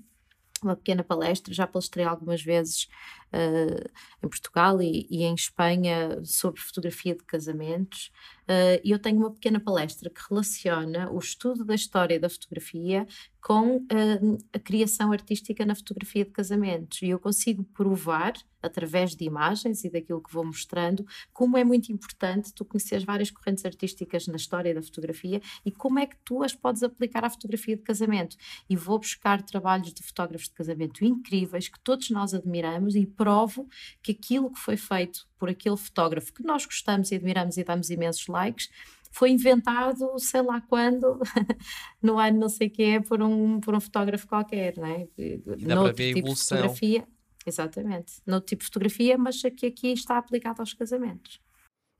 uma pequena palestra, já palestrei algumas vezes uh, em Portugal e, e, em Espanha sobre fotografia de casamentos. Uh, e eu tenho uma pequena palestra que relaciona o estudo da história da fotografia com uh, a criação artística na fotografia de casamentos. E eu consigo provar, através de imagens e daquilo que vou mostrando, como é muito importante tu conheceres várias correntes artísticas na história da fotografia e como é que tu as podes aplicar à fotografia de casamento. E vou buscar trabalhos de fotógrafos de casamento incríveis que todos nós admiramos e provo que aquilo que foi feito por aquele fotógrafo que nós gostamos e admiramos e damos imensos likes foi inventado, sei lá quando, no ano não sei é, por um, por um fotógrafo qualquer, não é? E dá para ver a tipo evolução. fotografia, exatamente, no tipo de fotografia, mas que aqui está aplicado aos casamentos.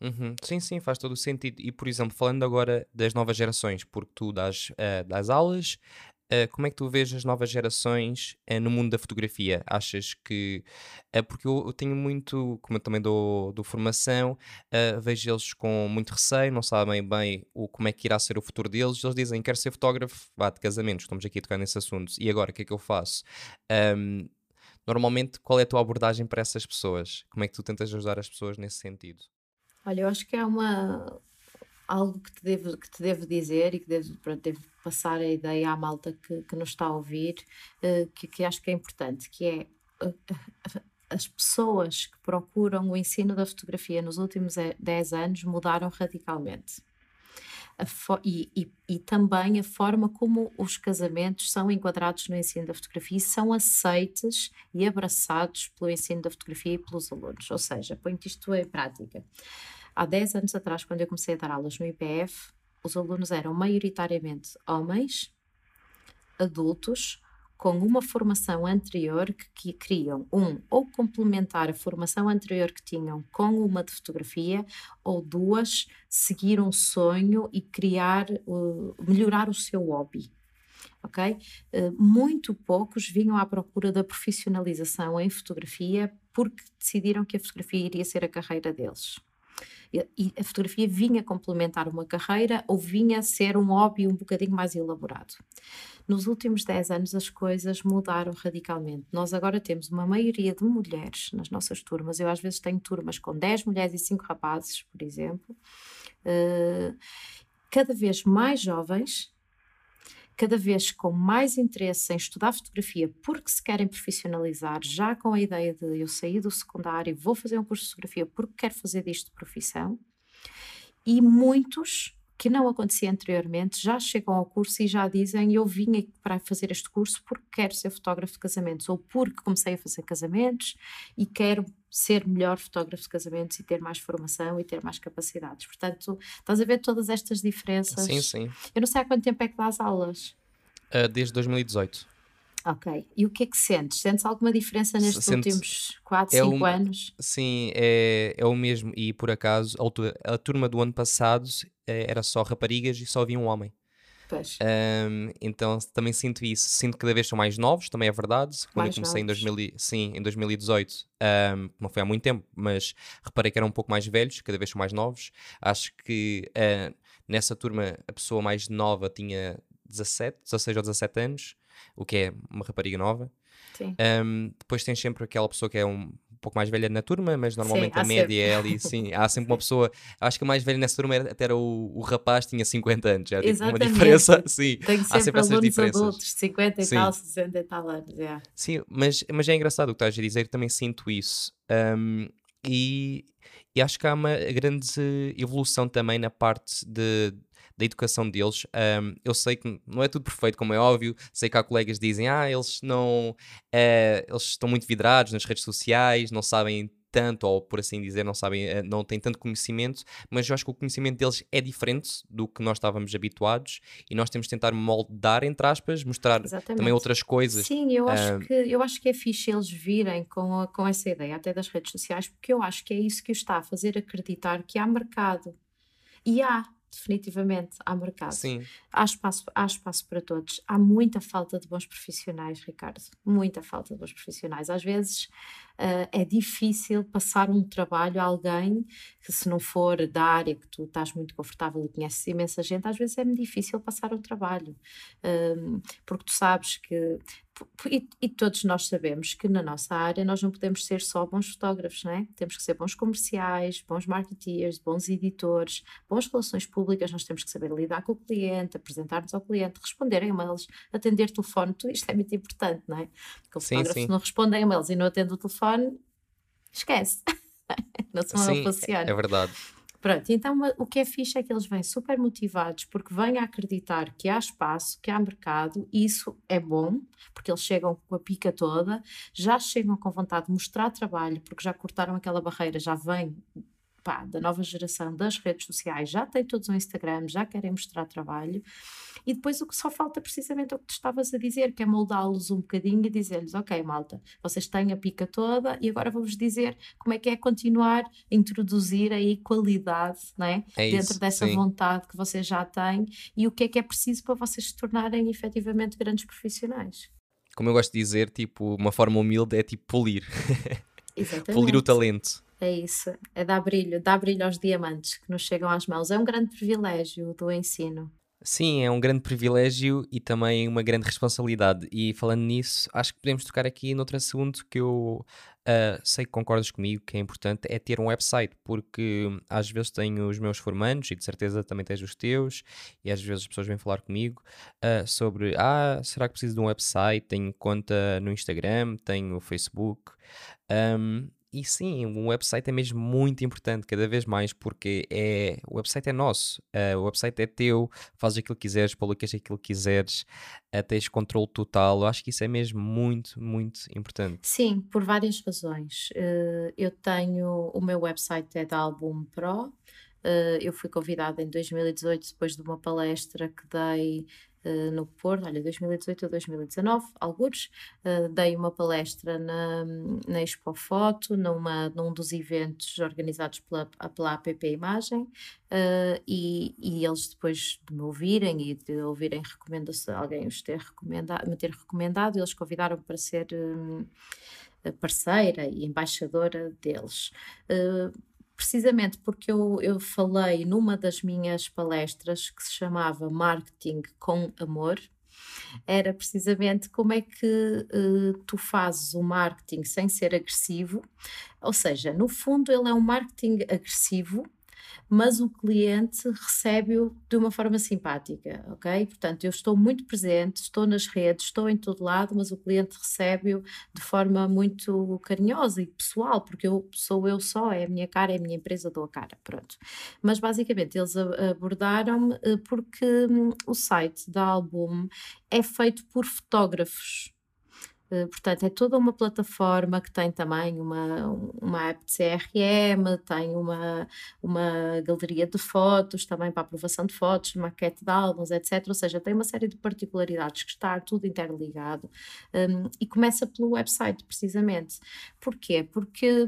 Uhum. Sim, sim, faz todo o sentido. E, por exemplo, falando agora das novas gerações, porque tu dás, uh, dás aulas, Uh, como é que tu vês as novas gerações uh, no mundo da fotografia? Achas que. Uh, porque eu, eu, tenho muito, como eu também dou, dou formação, vejo eles com muito receio, não sabem bem o, como é que irá ser o futuro deles. Eles dizem: Quero ser fotógrafo, vá de casamentos, estamos aqui a tocar nesse assunto. E agora, o que é que eu faço? Um, normalmente, qual é a tua abordagem para essas pessoas? Como é que tu tentas ajudar as pessoas nesse sentido? Olha, eu acho que é uma, algo que te devo, que te devo dizer e que devo, devo passar a ideia à malta que, que nos está a ouvir, uh, que, que acho que é importante, que é uh, uh, as pessoas que procuram o ensino da fotografia nos últimos 10 anos mudaram radicalmente. E, e, e, também a forma como os casamentos são enquadrados no ensino da fotografia e são aceites e abraçados pelo ensino da fotografia e pelos alunos. Ou seja, põe-te isto em prática. Há 10 anos atrás, quando eu comecei a dar aulas no IPF, os alunos eram maioritariamente homens, adultos, com uma formação anterior que, que, queriam, um, ou complementar a formação anterior que tinham com uma de fotografia, ou duas, seguir um sonho e criar, uh, melhorar o seu hobby. Ok? Uh, muito poucos vinham à procura da profissionalização em fotografia porque decidiram que a fotografia iria ser a carreira deles e a fotografia vinha complementar uma carreira ou vinha ser um hobby um bocadinho mais elaborado. Nos últimos 10 anos as coisas mudaram radicalmente. Nós agora temos uma maioria de mulheres nas nossas turmas. Eu às vezes tenho turmas com 10 mulheres e 5 rapazes, por exemplo. Uh, cada vez mais jovens cada vez com mais interesse em estudar fotografia porque se querem profissionalizar, já com a ideia de eu sair do secundário, vou fazer um curso de fotografia porque quero fazer disto de profissão, e muitos que não acontecia anteriormente já chegam ao curso e já dizem eu vim para fazer este curso porque quero ser fotógrafo de casamentos ou porque comecei a fazer casamentos e quero ser melhor fotógrafo de casamentos e ter mais formação e ter mais capacidades. Portanto, estás a ver todas estas diferenças. Sim, sim. Eu não sei há quanto tempo é que dás aulas. Uh, desde 2018. Ok. E o que é que sentes? Sentes alguma diferença nestes Sente- últimos 4, é 5 um- anos? Sim, é, é o mesmo. E por acaso, a, a turma do ano passado eh, era só raparigas e só havia um homem. Pois. Ahm, então também sinto isso. Sinto que cada vez são mais novos, também é verdade. Quando Mais eu comecei em, novos. 2000, e- sim, em 2018, ahm, não foi há muito tempo, mas reparei que eram um pouco mais velhos, cada vez são mais novos. Acho que ah, nessa turma a pessoa mais nova tinha 17, 16 ou 17 anos, o que é uma rapariga nova. Sim. Um, depois tens sempre aquela pessoa que é um pouco mais velha na turma, mas normalmente há a média é ali, sim, há sempre uma pessoa, acho que a mais velha nessa turma era, até era o, o rapaz, tinha 50 anos, era tipo uma Exatamente. diferença, sim, Tenho há sempre, sempre essas diferenças. adultos, 50 e Sim. tal, 60 e tal anos. yeah. Sim, mas, mas é engraçado o que estás a dizer, também sinto isso. Um, e, e acho que há uma grande evolução também na parte de, da educação deles. Um, eu sei que não é tudo perfeito, como é óbvio. Sei que há colegas que dizem, ah, eles não. eh, eles estão muito vidrados nas redes sociais, não sabem tanto, ou por assim dizer, não sabem, eh, não têm tanto conhecimento, mas eu acho que o conhecimento deles é diferente do que nós estávamos habituados e nós temos de tentar moldar, entre aspas, mostrar Exatamente. também outras coisas. Sim, eu acho, Ah, que, eu acho que é fixe eles virem com, com essa ideia, até das redes sociais, porque eu acho que é isso que os está a fazer acreditar que há mercado. E há, definitivamente, há mercado. Sim. Há espaço, há espaço para todos. Há muita falta de bons profissionais, Ricardo. Muita falta de bons profissionais. Às vezes ah, é difícil passar um trabalho a alguém que, se não for da área que tu estás muito confortável e conheces imensa gente, às vezes é difícil passar o trabalho. Ahm, porque tu sabes que. E, e todos nós sabemos que na nossa área nós não podemos ser só bons fotógrafos, não é? Temos que ser bons comerciais, bons marketeers, bons editores, boas relações públicas, nós temos que saber lidar com o cliente, apresentar-nos ao cliente, responder a e-mails, atender telefone, tudo isto é muito importante, não é? Porque o Sim, fotógrafo sim. se não responde a e-mails e não atende o telefone, esquece. não se Sim, funciona. é verdade. Pronto, então o que é fixe é que eles vêm super motivados porque vêm a acreditar que há espaço, que há mercado, e isso é bom, porque eles chegam com a pica toda, já chegam com vontade de mostrar trabalho, porque já cortaram aquela barreira, já vêm pá, da nova geração das redes sociais, já têm todos um Instagram, já querem mostrar trabalho, e depois o que só falta precisamente é o que tu estavas a dizer, que é moldá-los um bocadinho e dizer-lhes, ok malta, vocês têm a pica toda e agora vou-vos dizer como é que é continuar a introduzir aí qualidade, não é? É dentro isso, dessa sim. vontade que vocês já têm e o que é que é preciso para vocês se tornarem efetivamente grandes profissionais. Como eu gosto de dizer, tipo, uma forma humilde é tipo polir, Exatamente. polir o talento. É isso, é dar brilho, dar brilho aos diamantes que nos chegam às mãos. É um grande privilégio do ensino. Sim, é um grande privilégio e também uma grande responsabilidade. E falando nisso, acho que podemos tocar aqui noutro assunto que eu ah, sei que concordas comigo que é importante, é ter um website, porque às vezes tenho os meus formandos e de certeza também tens os teus, e às vezes as pessoas vêm falar comigo ah, sobre, ah, será que preciso de um website? Tenho conta no Instagram, tenho Facebook. Ahm, e sim, um website é mesmo muito importante, cada vez mais, porque é, o website é nosso, ah, o website é teu, fazes aquilo que quiseres, publicas aquilo que quiseres, ah, tens controle total. Eu acho que isso é mesmo muito, muito importante. Sim, por várias razões. Eh, eu tenho o meu website é da Album Pro. Eu fui convidada em 2018 depois de uma palestra que dei eh, no Porto, olha, 2018 ou 2019, alguns, eh, dei uma palestra na, na Expo Foto, numa, num dos eventos organizados pela, pela APP Imagem, eh, e, e eles depois de me ouvirem e de ouvirem recomendação, alguém os ter recomendado, me ter recomendado, eles convidaram-me para ser a parceira e embaixadora deles. Uh, precisamente porque eu, eu falei numa das minhas palestras que se chamava Marketing com Amor, era precisamente como é que uh, tu fazes o marketing sem ser agressivo, ou seja, no fundo ele é um marketing agressivo, mas o cliente recebe-o de uma forma simpática, ok? Portanto, eu estou muito presente, estou nas redes, estou em todo lado, mas o cliente recebe-o de forma muito carinhosa e pessoal, porque eu sou eu só, é a minha cara, é a minha empresa, dou a cara, pronto. Mas basicamente eles abordaram-me eh, porque hum, o site da Album é feito por fotógrafos. Uh, portanto, é toda uma plataforma que tem também uma, uma app de CRM, tem uma, uma galeria de fotos, também para aprovação de fotos, maquete de álbuns, etc. Ou seja, tem uma série de particularidades que está tudo interligado. Um, e começa pelo website, precisamente. Porquê? Porque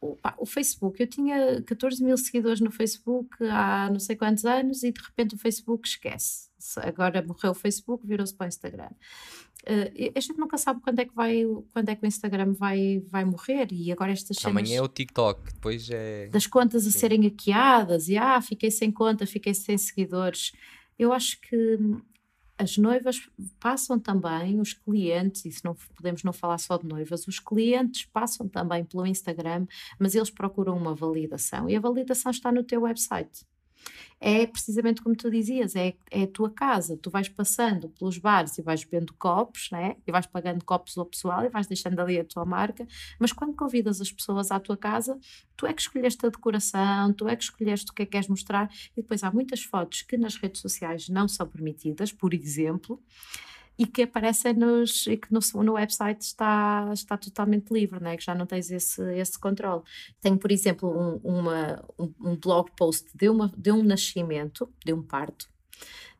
o Facebook, eu tinha 14 mil seguidores no Facebook há não sei quantos anos e de repente o Facebook esquece. Agora morreu o Facebook, virou-se para o Instagram. Uh, a gente nunca sabe quando é que vai quando é que o Instagram vai, vai morrer. E agora estas cenas amanhã é o TikTok depois é das contas a Sim. serem hackeadas e ah fiquei sem conta fiquei sem seguidores. Eu acho que as noivas passam também, os clientes, e se não podemos não falar só de noivas, os clientes passam também pelo Instagram, mas eles procuram uma validação e a validação está no teu website é precisamente como tu dizias, é, é a tua casa, tu vais passando pelos bares e vais bebendo copos, né? e vais pagando copos ao pessoal e vais deixando ali a tua marca, mas quando convidas as pessoas à tua casa, tu é que escolheste a decoração, tu é que escolheste o que é que queres mostrar, e depois há muitas fotos que nas redes sociais não são permitidas, por exemplo, e que aparecem nos e que no, no website está, está totalmente livre, né? que já não tens esse, esse controle. Tenho, por exemplo, um, uma, um, um blog post de, uma, de um nascimento, de um parto,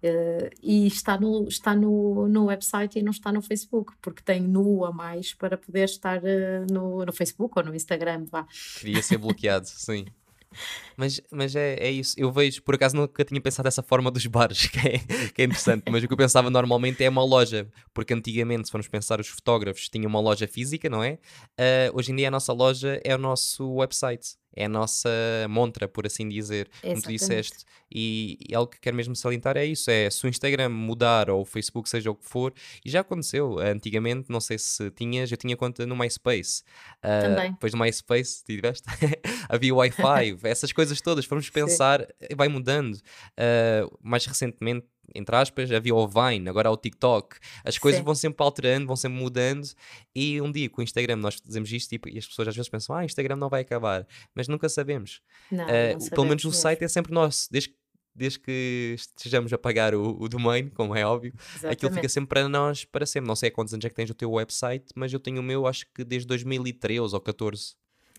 Uh, e está, no, está no, no website e não está no Facebook, porque tem nu a mais para poder estar uh, no, no Facebook ou no Instagram. Vá. Queria ser bloqueado, sim. Mas, mas é, é isso. Eu vejo, por acaso nunca tinha pensado dessa forma dos bares, que é, que é interessante. mas o que eu pensava normalmente é uma loja, porque antigamente, se formos pensar, os fotógrafos tinham uma loja física, não é? Uh, hoje em dia a nossa loja é o nosso website é a nossa montra, por assim dizer, Exatamente. como tu disseste. E, e, algo que quero mesmo salientar é isso: é se o Instagram mudar ou o Facebook, seja o que for, e já aconteceu antigamente, não sei se tinhas, eu tinha conta no MySpace. Uh, Também. Depois do MySpace, tiveste? havia Wi-Fi, essas coisas todas, formos pensar, Sim. vai mudando. Uh, mais recentemente entre aspas, havia o Vine, agora há o TikTok. As coisas Sim. vão sempre alterando, vão sempre mudando. E um dia com o Instagram nós dizemos isto tipo, e as pessoas às vezes pensam: ah, Instagram não vai acabar. Mas nunca sabemos. Não, uh, não sabemos pelo menos o site é sempre nosso. Desde, desde que estejamos a pagar o, o domain, como é óbvio, Exatamente. aquilo fica sempre para nós, para sempre. Não sei há quantos anos é que tens o teu website, mas eu tenho o meu, acho que desde 2013 ou 14.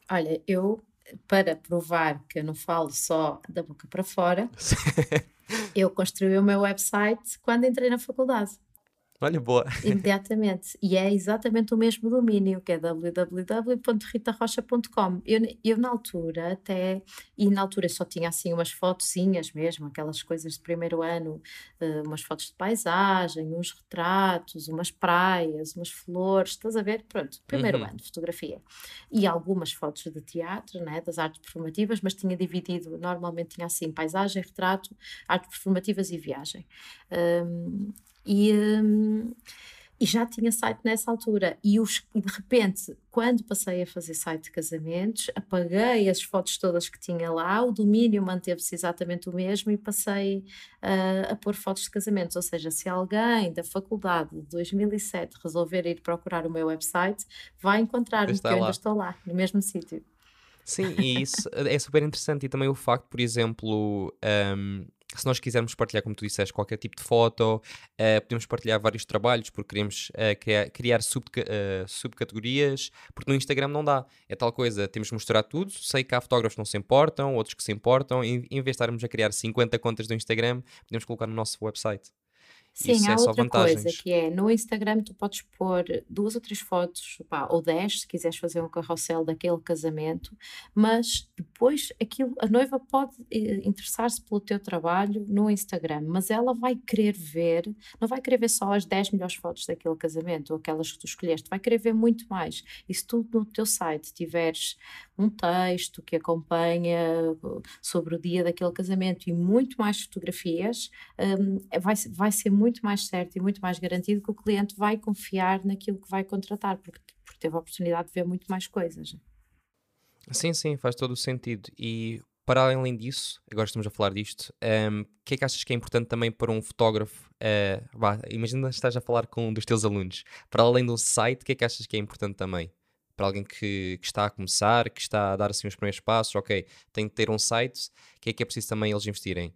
Olha, eu, para provar que eu não falo só da boca para fora. Eu construí o meu website quando entrei na faculdade. Olha, boa. Imediatamente. E é exatamente o mesmo domínio, que é www.ritarocha.com. Eu, eu, na altura, até, e na altura só tinha assim umas fotozinhas mesmo, aquelas coisas de primeiro ano, uh, umas fotos de paisagem, uns retratos, umas praias, umas flores, estás a ver? Pronto, primeiro uhum. ano fotografia. E algumas fotos de teatro, né, das artes performativas, mas tinha dividido, normalmente tinha assim paisagem, retrato, artes performativas e viagem. Um, e, hum, e já tinha site nessa altura. E, os, e de repente, quando passei a fazer site de casamentos, apaguei as fotos todas que tinha lá, o domínio manteve-se exatamente o mesmo e passei uh, a pôr fotos de casamentos. Ou seja, se alguém da faculdade de 2007 resolver ir procurar o meu website, vai encontrar-me, porque eu ainda estou lá, no mesmo sítio. Sim, e isso é super interessante. E também o facto, por exemplo, um, se nós quisermos partilhar, como tu disseste, qualquer tipo de foto, uh, podemos partilhar vários trabalhos porque queremos uh, criar, criar sub, uh, subcategorias, porque no Instagram não dá. É tal coisa, temos de mostrar tudo. Sei que há fotógrafos que não se importam, outros que se importam. Em, em vez de estarmos a criar 50 contas do Instagram, podemos colocar no nosso website. Sim, Isso há é outra vantagens. coisa que é no Instagram tu podes pôr duas ou três fotos, pá, ou dez, se quiseres fazer um carrossel daquele casamento, mas depois aquilo, a noiva pode eh, interessar-se pelo teu trabalho no Instagram, mas ela vai querer ver, não vai querer ver só as 10 melhores fotos daquele casamento, ou aquelas que tu escolheste, vai querer ver muito mais. E se tu no teu site tiveres um texto que acompanha uh, sobre o dia daquele casamento e muito mais fotografias, um, vai, vai ser muito mais certo e muito mais garantido que o cliente vai confiar naquilo que vai contratar, porque, porque teve a oportunidade de ver muito mais coisas. Sim, sim, faz todo o sentido. E para além disso, agora estamos a falar disto, o um, que é que achas que é importante também para um fotógrafo? Uh, imagina que estás a falar com um dos teus alunos. Para além do site, o que é que achas que é importante também? Para alguém que, que, está a começar, que está a dar assim os primeiros passos, ok, tem que ter um site, o que é que é preciso também eles investirem?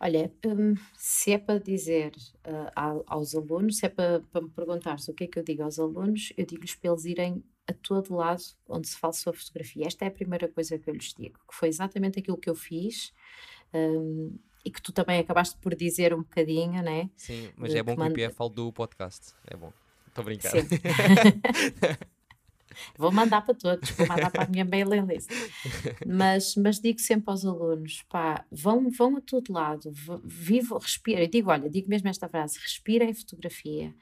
Olha, hum, se é para dizer uh, aos alunos, se é para, para me perguntares o que é que eu digo aos alunos, eu digo-lhes para eles irem a todo lado onde se fala sobre fotografia. Esta é a primeira coisa que eu lhes digo, que foi exatamente aquilo que eu fiz. Um, e que tu também acabaste por dizer um bocadinho, né? Sim, mas é bom que, que o IPF fale do podcast. É bom. Estou a brincar. Vou mandar para todos, vou mandar para a minha mailing list. Mas, mas digo sempre aos alunos: pá, vão, vão a todo lado, vivam, respirem. Digo, olha, digo mesmo esta frase: respirem fotografia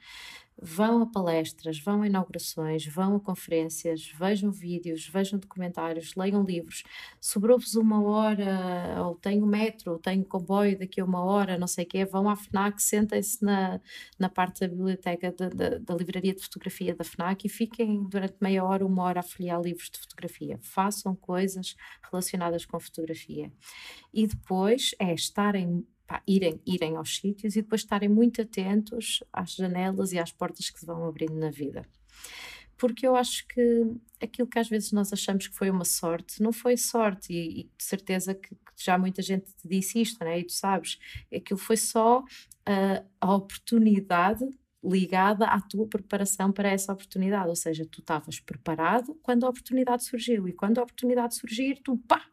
vão a palestras, vão a inaugurações, vão a conferências, vejam vídeos, vejam documentários, leiam livros. Sobrou-vos uma hora, ou tenho metro, ou tenho comboio daqui a uma hora, não sei o quê, vão à FNAC, sentem-se na, na parte da biblioteca da, da, da, livraria de fotografia da FNAC e fiquem durante meia hora, uma hora a folhear livros de fotografia. Façam coisas relacionadas com fotografia. E depois é estarem pá, irem, irem aos sítios e depois estarem muito atentos às janelas e às portas que se vão abrindo na vida. Porque eu acho que aquilo que às vezes nós achamos que foi uma sorte, não foi sorte, e, e de certeza que, que, já muita gente te disse isto, né? e tu sabes, aquilo foi só uh, a oportunidade ligada à tua preparação para essa oportunidade, ou seja, tu estavas preparado quando a oportunidade surgiu, e quando a oportunidade surgir, tu pá,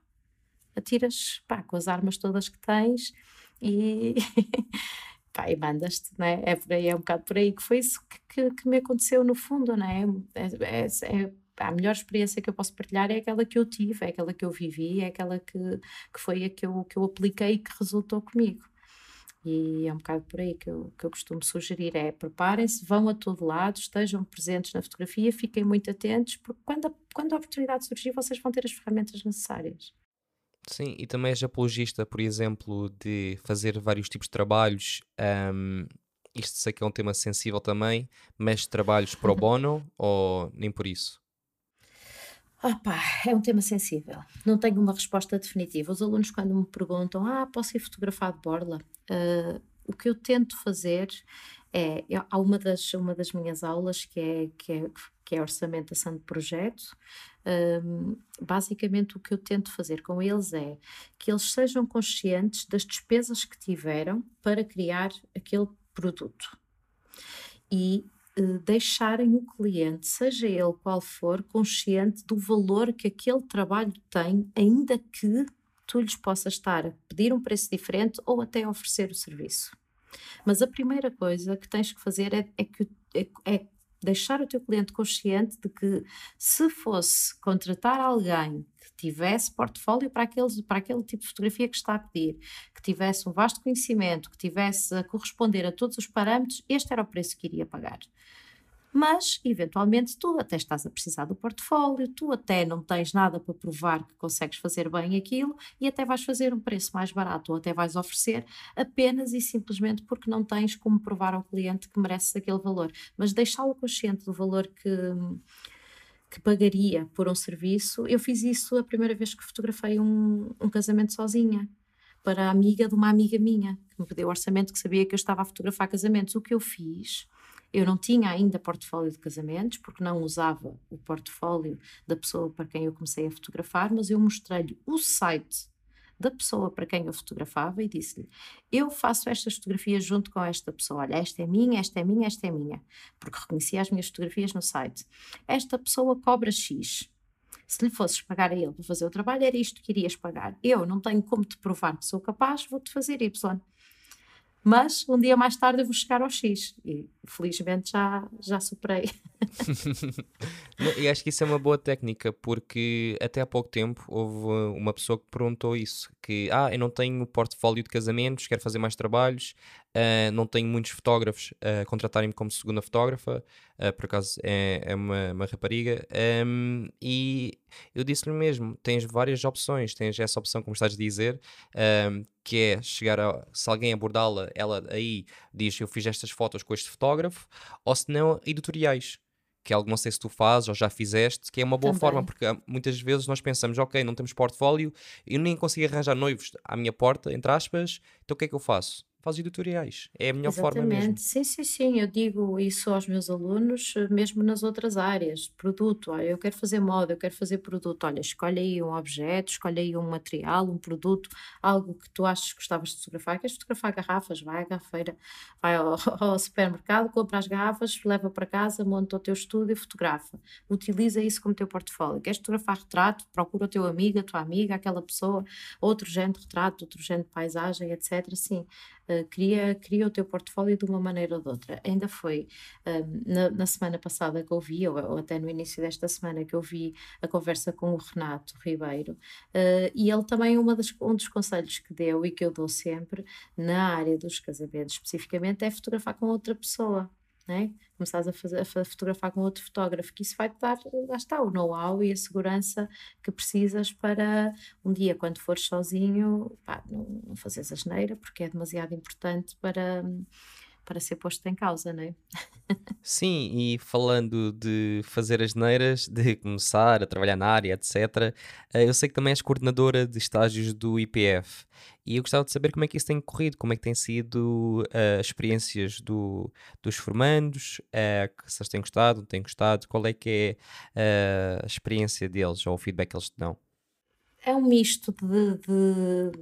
atiras pá, com as armas todas que tens e, pá, e mandas-te, né? É por aí, é um bocado por aí que foi isso que, que, que me aconteceu no fundo, né? É, é, é, a melhor experiência que eu posso partilhar é aquela que eu tive, é aquela que eu vivi, é aquela que, que foi a que eu, que eu apliquei e que resultou comigo. E é um bocado por aí que eu, que eu costumo sugerir: é preparem-se, vão a todo lado, estejam presentes na fotografia, fiquem muito atentos, porque quando a, quando a oportunidade surgir, vocês vão ter as ferramentas necessárias. Sim, e também és apologista, por exemplo, de fazer vários tipos de trabalhos. Um, isto sei que é um tema sensível também, mas trabalhos pro bono ou nem por isso? Opa, é um tema sensível. Não tenho uma resposta definitiva. Os alunos, quando me perguntam, ah, posso ir fotografar de borla? Uh, o que eu tento fazer é, há uma das, uma das minhas aulas que é, que é, que é orçamentação de projeto, um, basicamente o que eu tento fazer com eles é que eles sejam conscientes das despesas que tiveram para criar aquele produto e uh, deixarem o cliente, seja ele qual for, consciente do valor que aquele trabalho tem, ainda que tu lhes possas estar a pedir um preço diferente ou até oferecer o serviço. Mas a primeira coisa que tens que fazer é, é que é, é deixar o teu cliente consciente de que se fosse contratar alguém que tivesse portfólio para, aqueles, para aquele tipo de fotografia que está a pedir, que tivesse um vasto conhecimento, que tivesse a corresponder a todos os parâmetros, este era o preço que iria pagar mas eventualmente tu até estás a precisar do portfólio, tu até não tens nada para provar que consegues fazer bem aquilo e até vais fazer um preço mais barato ou até vais oferecer apenas e simplesmente porque não tens como provar ao cliente que mereces aquele valor, mas deixá-lo consciente do valor que que pagaria por um serviço. Eu fiz isso a primeira vez que fotografei um, um casamento sozinha para a amiga de uma amiga minha, que me pediu orçamento, que sabia que eu estava a fotografar casamentos. O que eu fiz eu não tinha ainda portfólio de casamentos, porque não usava o portfólio da pessoa para quem eu comecei a fotografar, mas eu mostrei-lhe o site da pessoa para quem eu fotografava e disse-lhe: Eu faço estas fotografias junto com esta pessoa. Olha, esta é minha, esta é minha, esta é minha. Porque reconhecia as minhas fotografias no site. Esta pessoa cobra X. Se lhe fosses pagar a ele para fazer o trabalho, era isto que irias pagar. Eu não tenho como te provar que sou capaz, vou-te fazer Y. Mas um dia mais tarde eu vou chegar ao X e felizmente já, já superei. e acho que isso é uma boa técnica porque até há pouco tempo houve uma pessoa que perguntou isso: que ah, eu não tenho portfólio de casamentos, quero fazer mais trabalhos, uh, não tenho muitos fotógrafos a uh, contratarem-me como segunda fotógrafa, uh, por acaso é, é uma, uma rapariga, um, e eu disse-lhe mesmo: tens várias opções, tens essa opção, como estás a dizer, um, que é chegar a, se alguém abordá-la, ela aí diz eu fiz estas fotos com este fotógrafo, ou se não, editoriais que é algo não sei se tu fazes ou já fizeste, que é uma boa Também. forma, porque muitas vezes nós pensamos, ok, não temos portfólio, eu nem consigo arranjar noivos à minha porta, entre aspas, então o que é que eu faço? Fazes editoriais. É a melhor forma mesmo. Exatamente. Sim, sim, sim. Eu digo isso aos meus alunos, eh, mesmo nas outras áreas. Produto, olha, eu quero fazer moda, eu quero fazer produto. Olha, escolhe aí um objeto, escolhe aí um material, um produto, algo que tu achas que gostavas de fotografar. Queres fotografar garrafas? Vai à garrafeira, vai ao, ao supermercado, compra as garrafas, leva para casa, monta o teu estúdio e fotografa. Utiliza isso como teu portfólio. Queres fotografar retrato? Procura o teu amigo, a tua amiga, aquela pessoa, outro género de retrato, outro género de paisagem, etc. Sim, uh, cria, cria o teu portfólio de uma maneira ou de outra. Ainda foi uh, na, na, semana passada que eu vi, ou, ou, até no início desta semana, que eu vi a conversa com o Renato Ribeiro, uh, e ele também, uma das, um dos conselhos que deu e que eu dou sempre na área dos casamentos especificamente é fotografar com outra pessoa né? começares a, fazer, a fotografar com outro fotógrafo, que isso vai te dar, lá está, o know-how e a segurança que precisas para um dia, quando fores sozinho, pá, não, não fazeres a geneira, porque é demasiado importante para para ser posto em causa, não é? Sim, e falando de fazer as neiras, de começar a trabalhar na área, etc., eh, eu sei que também és coordenadora de estágios do IPF e eu gostava de saber como é que isso tem corrido, como é que têm sido uh, as experiências do, dos formandos, uh, se eles têm gostado, não têm gostado, qual é que é uh, a experiência deles ou o feedback que eles te dão? É um misto de, de,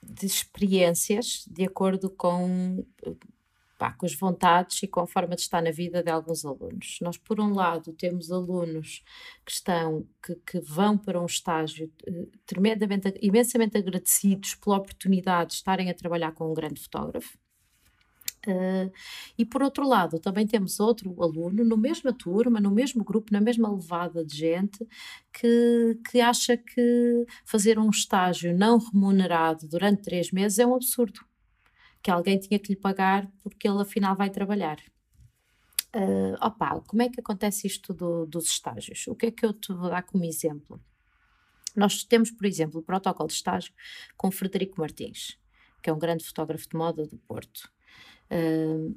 de experiências de acordo com pá, com as vontades e com a forma de estar na vida de alguns alunos. Nós, por um lado, temos alunos que estão, que, que vão para um estágio uh, tremendamente, imensamente agradecidos pela oportunidade de estarem a trabalhar com um grande fotógrafo. Uh, e por outro lado, também temos outro aluno no mesma turma, no mesmo grupo, na mesma levada de gente, que, que acha que fazer um estágio não remunerado durante três meses é um absurdo que alguém tinha que lhe pagar porque ele afinal vai trabalhar. Uh, opa, como é que acontece isto do, dos estágios? O que é que eu te vou dar como exemplo? Nós temos, por exemplo, o protocolo de estágio com Frederico Martins, que é um grande fotógrafo de moda do Porto. Uh,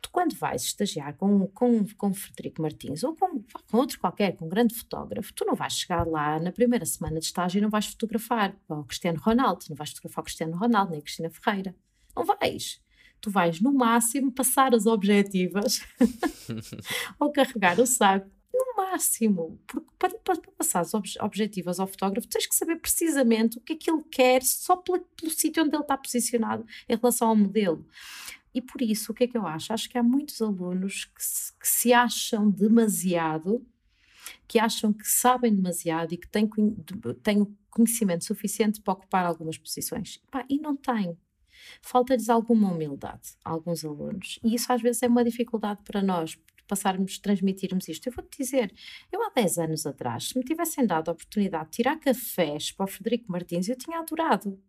tu, quando vais estagiar com, com, com Frederico Martins ou com, com outro qualquer, com um grande fotógrafo, tu não vais chegar lá na primeira semana de estágio e não vais fotografar o Cristiano Ronaldo, não vais fotografar o Cristiano Ronaldo nem a Cristina Ferreira. Não vais. Tu vais, no máximo, passar as objetivas ou carregar o saco. No máximo. Porque para, para passar as ob objetivas ao fotógrafo, tens que saber precisamente o que é que ele quer só pelo, pelo sítio onde ele está posicionado em relação ao modelo. E por isso, o que é que eu acho? Acho que há muitos alunos que se, que se acham demasiado, que acham que sabem demasiado e que têm, têm conhecimento suficiente para ocupar algumas posições. e não têm falta-lhes alguma humildade a alguns alunos. E isso às vezes é uma dificuldade para nós, passarmos, transmitirmos isto. Eu vou-te dizer, eu há 10 anos atrás, se me tivessem dado a oportunidade de tirar cafés para o Frederico Martins, eu tinha adorado.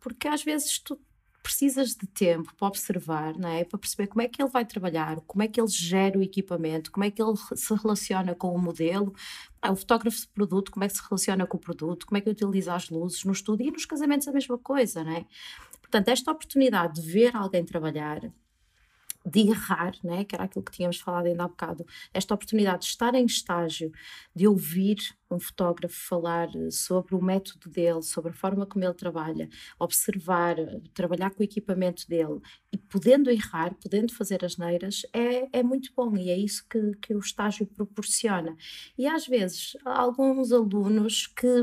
Porque às vezes tu precisas de tempo para observar, não é? Para perceber como é que ele vai trabalhar, como é que ele gera o equipamento, como é que ele se relaciona com o modelo, ah, o fotógrafo de produto, como é que se relaciona com o produto, como é que utiliza as luzes no estúdio e nos casamentos a mesma coisa, não é? Portanto, esta oportunidade de ver alguém trabalhar, de errar, né, que era aquilo que tínhamos falado ainda há bocado, esta oportunidade de estar em estágio, de ouvir um fotógrafo falar sobre o método dele, sobre a forma como ele trabalha, observar, trabalhar com o equipamento dele e podendo errar, podendo fazer as neiras, é, é muito bom e é isso que, que o estágio proporciona. E às vezes, alguns alunos que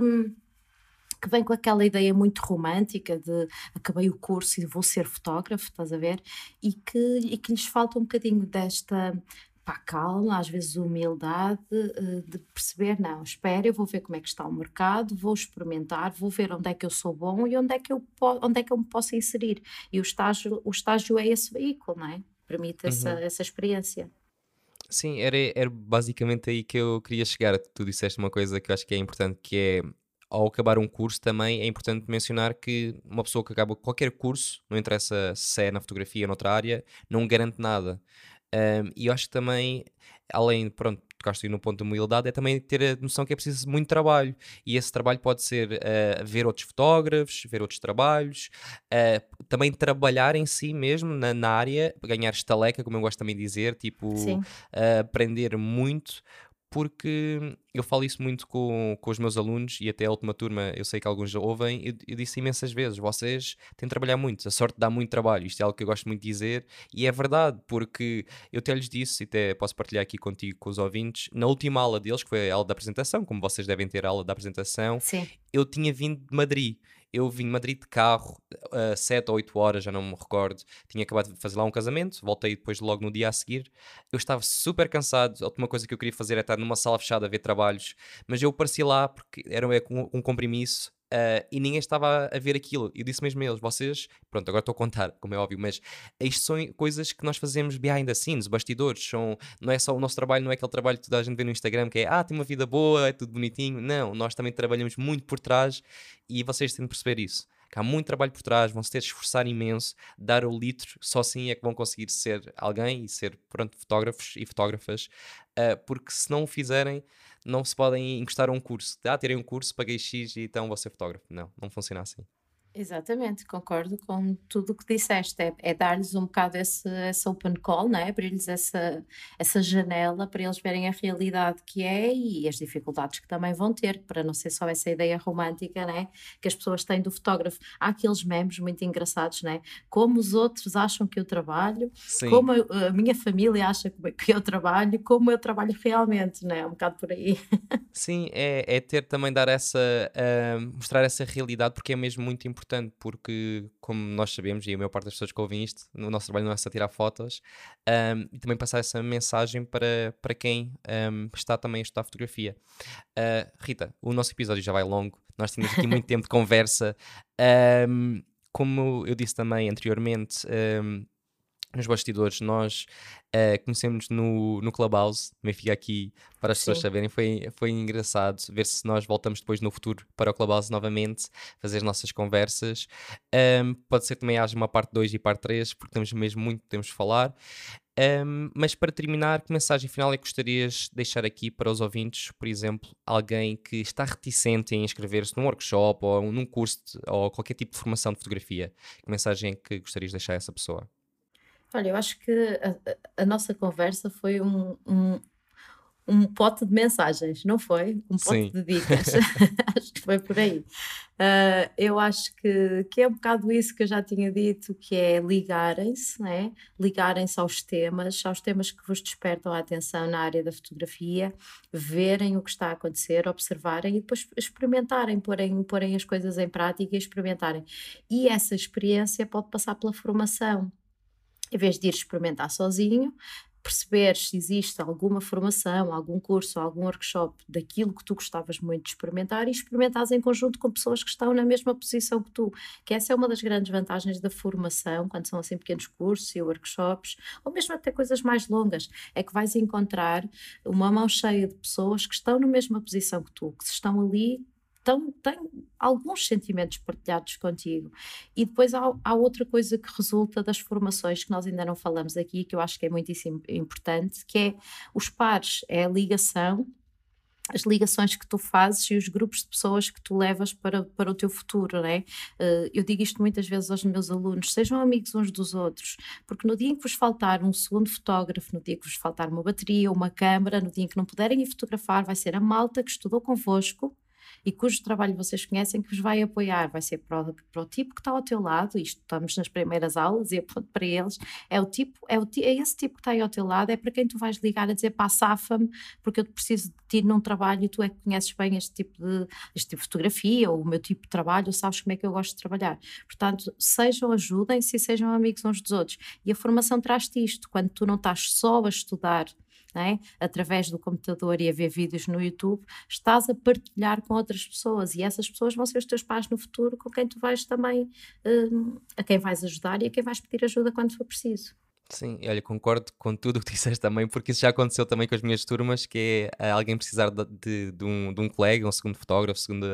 que vem com aquela ideia muito romântica de acabei o curso e vou ser fotógrafo, estás a ver? E que, e que lhes falta um bocadinho desta pá, calma, às vezes humildade, eh, de perceber, não, espera, eu vou ver como é que está o mercado, vou experimentar, vou ver onde é que eu sou bom e onde é que eu, onde é que eu me posso inserir. E o estágio, o estágio é esse veículo, não é? Permite essa, uhum. essa experiência. Sim, era, era basicamente aí que eu queria chegar. Tu disseste uma coisa que eu acho que é importante, que é ao acabar um curso também é importante mencionar que uma pessoa que acaba qualquer curso, não interessa se é na fotografia ou noutra área, não garante nada. Um, e eu acho que também, além, pronto, tocaste no ponto da humildade, é também ter a noção que é preciso muito trabalho. E esse trabalho pode ser uh, ver outros fotógrafos, ver outros trabalhos, uh, também trabalhar em si mesmo na, na, área, ganhar estaleca, como eu gosto também de dizer, tipo, uh, aprender muito, porque eu falo isso muito com, com os meus alunos e até a última turma, eu sei que alguns já ouvem, eu, eu disse imensas vezes, vocês têm de trabalhar muito, a sorte dá muito trabalho, isto é algo que eu gosto muito de dizer e é verdade, porque eu até lhes disse, e até posso partilhar aqui contigo com os ouvintes, na última aula deles, que foi a aula da apresentação, como vocês devem ter a aula da apresentação, Sim. eu tinha vindo de Madrid, eu vim de Madrid de carro, uh, 7 ou 8 horas, já não me recordo. Tinha acabado de fazer lá um casamento, voltei depois logo no dia a seguir. Eu estava super cansado. A última coisa que eu queria fazer era estar numa sala fechada a ver trabalhos, mas eu apareci lá porque era um, um compromisso Uh, e ninguém estava a ver aquilo. Eu disse mesmo a eles: vocês, pronto, agora estou a contar, como é óbvio, mas isto são coisas que nós fazemos behind the scenes, bastidores. São, não é só o nosso trabalho, não é aquele trabalho que toda a gente vê no Instagram que é ah, tem uma vida boa, é tudo bonitinho. Não, nós também trabalhamos muito por trás e vocês têm de perceber isso. Que há muito trabalho por trás, vão se ter de esforçar imenso, dar o litro, só assim é que vão conseguir ser alguém e ser, pronto, fotógrafos e fotógrafas, uh, porque se não o fizerem não se podem encostar a um curso. Ah, terem um curso, paguei X e então vou ser fotógrafo. Não, não funciona assim. Exatamente, concordo com tudo o que disseste. É, é dar-lhes um bocado esse, esse open call, né? abrir-lhes essa, essa janela para eles verem a realidade que é e as dificuldades que também vão ter, para não ser só essa ideia romântica né? que as pessoas têm do fotógrafo. Há aqueles memes muito engraçados, né? como os outros acham que eu trabalho, Sim. como a, a, minha família acha que eu trabalho, como eu trabalho realmente, né? é um bocado por aí. Sim, é, é ter também dar essa, uh, mostrar essa realidade, porque é mesmo muito importante importante porque, como nós sabemos, e a maior parte das pessoas que ouvem isto, o nosso trabalho não é só tirar fotos, um, e também passar essa mensagem para, para quem um, está também a estudar fotografia. Uh, Rita, o nosso episódio já vai longo, nós tínhamos aqui muito tempo de conversa. Um, como eu disse também anteriormente, nos bastidores, nós uh, conhecemos no, no Clubhouse, também fica aqui para as Sim. pessoas saberem, foi, foi engraçado ver se nós voltamos depois no futuro para o Clubhouse novamente, fazer as nossas conversas. Um, pode ser que também haja uma parte 2 e parte 3, porque temos mesmo muito que temos de falar. Um, mas para terminar, que mensagem final é que gostarias de deixar aqui para os ouvintes? Por exemplo, alguém que está reticente em inscrever-se num workshop ou num curso de, ou qualquer tipo de formação de fotografia. Que mensagem é que gostarias de deixar a essa pessoa? Olha, eu acho que a, a nossa conversa foi um, um, um pote de mensagens, não foi? Um pote Sim. de dicas. acho que foi por aí. Uh, eu acho que, que é um bocado isso que eu já tinha dito, que é ligarem-se, né? ligarem-se aos temas, aos temas que vos despertam a atenção na área da fotografia, verem o que está a acontecer, observarem e depois experimentarem, porem, porem as coisas em prática e experimentarem. E essa experiência pode passar pela formação em vez de ir experimentar sozinho, perceber se existe alguma formação, algum curso, algum workshop daquilo que tu gostavas muito de experimentar e experimentares em conjunto com pessoas que estão na mesma posição que tu. Que essa é uma das grandes vantagens da formação, quando são assim pequenos cursos e workshops, ou mesmo até coisas mais longas, é que vais encontrar uma mão cheia de pessoas que estão na mesma posição que tu, que estão ali tão, alguns sentimentos partilhados contigo. E depois há, há, outra coisa que resulta das formações que nós ainda não falamos aqui, que eu acho que é muitíssimo importante, que é os pares, é a ligação as ligações que tu fazes e os grupos de pessoas que tu levas para, para o teu futuro, né? Eu digo isto muitas vezes aos meus alunos: sejam amigos uns dos outros, porque no dia em que vos faltar um segundo fotógrafo, no dia que vos faltar uma bateria, uma câmera, no dia em que não puderem ir fotografar, vai ser a malta que estudou convosco e cujo trabalho vocês conhecem que vos vai apoiar, vai ser para o, para o tipo que está ao teu lado, isto estamos nas primeiras aulas e aponto para eles, é o tipo, é, o, é esse tipo que está aí ao teu lado, é para quem tu vais ligar a dizer pá, safa-me, porque eu preciso de ti num trabalho e tu é que conheces bem este tipo de, este tipo de fotografia ou o meu tipo de trabalho, sabes como é que eu gosto de trabalhar. Portanto, sejam, ajudem-se e sejam amigos uns dos outros. E a formação traz-te isto, quando tu não estás só a estudar é? através do computador e a ver vídeos no YouTube, estás a partilhar com outras pessoas e essas pessoas vão ser os teus pais no futuro com quem tu vais também, um, a quem vais ajudar e a quem vais pedir ajuda quando for preciso. Sim, olha, concordo com tudo o que disseste também, porque isso já aconteceu também com as minhas turmas, que é eh, alguém precisar de, de, de, um, de um colega, um segundo fotógrafo, segundo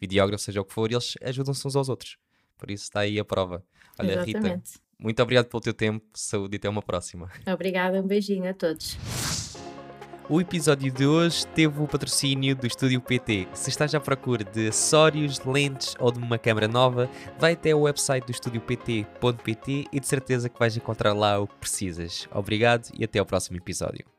videógrafo, seja o que for, e eles ajudam-se uns aos outros. Por isso está aí a prova. Olha, Exatamente. Rita, muito obrigado pelo teu tempo, saúde e até uma próxima. Obrigada, um beijinho a todos. O episódio de hoje teve o patrocínio do Estúdio PT. Se estás à procura de acessórios, lentes ou de uma câmera nova, vai até o website do estúdiopt.pt e de certeza que vais encontrar lá o que precisas. Obrigado e até ao próximo episódio.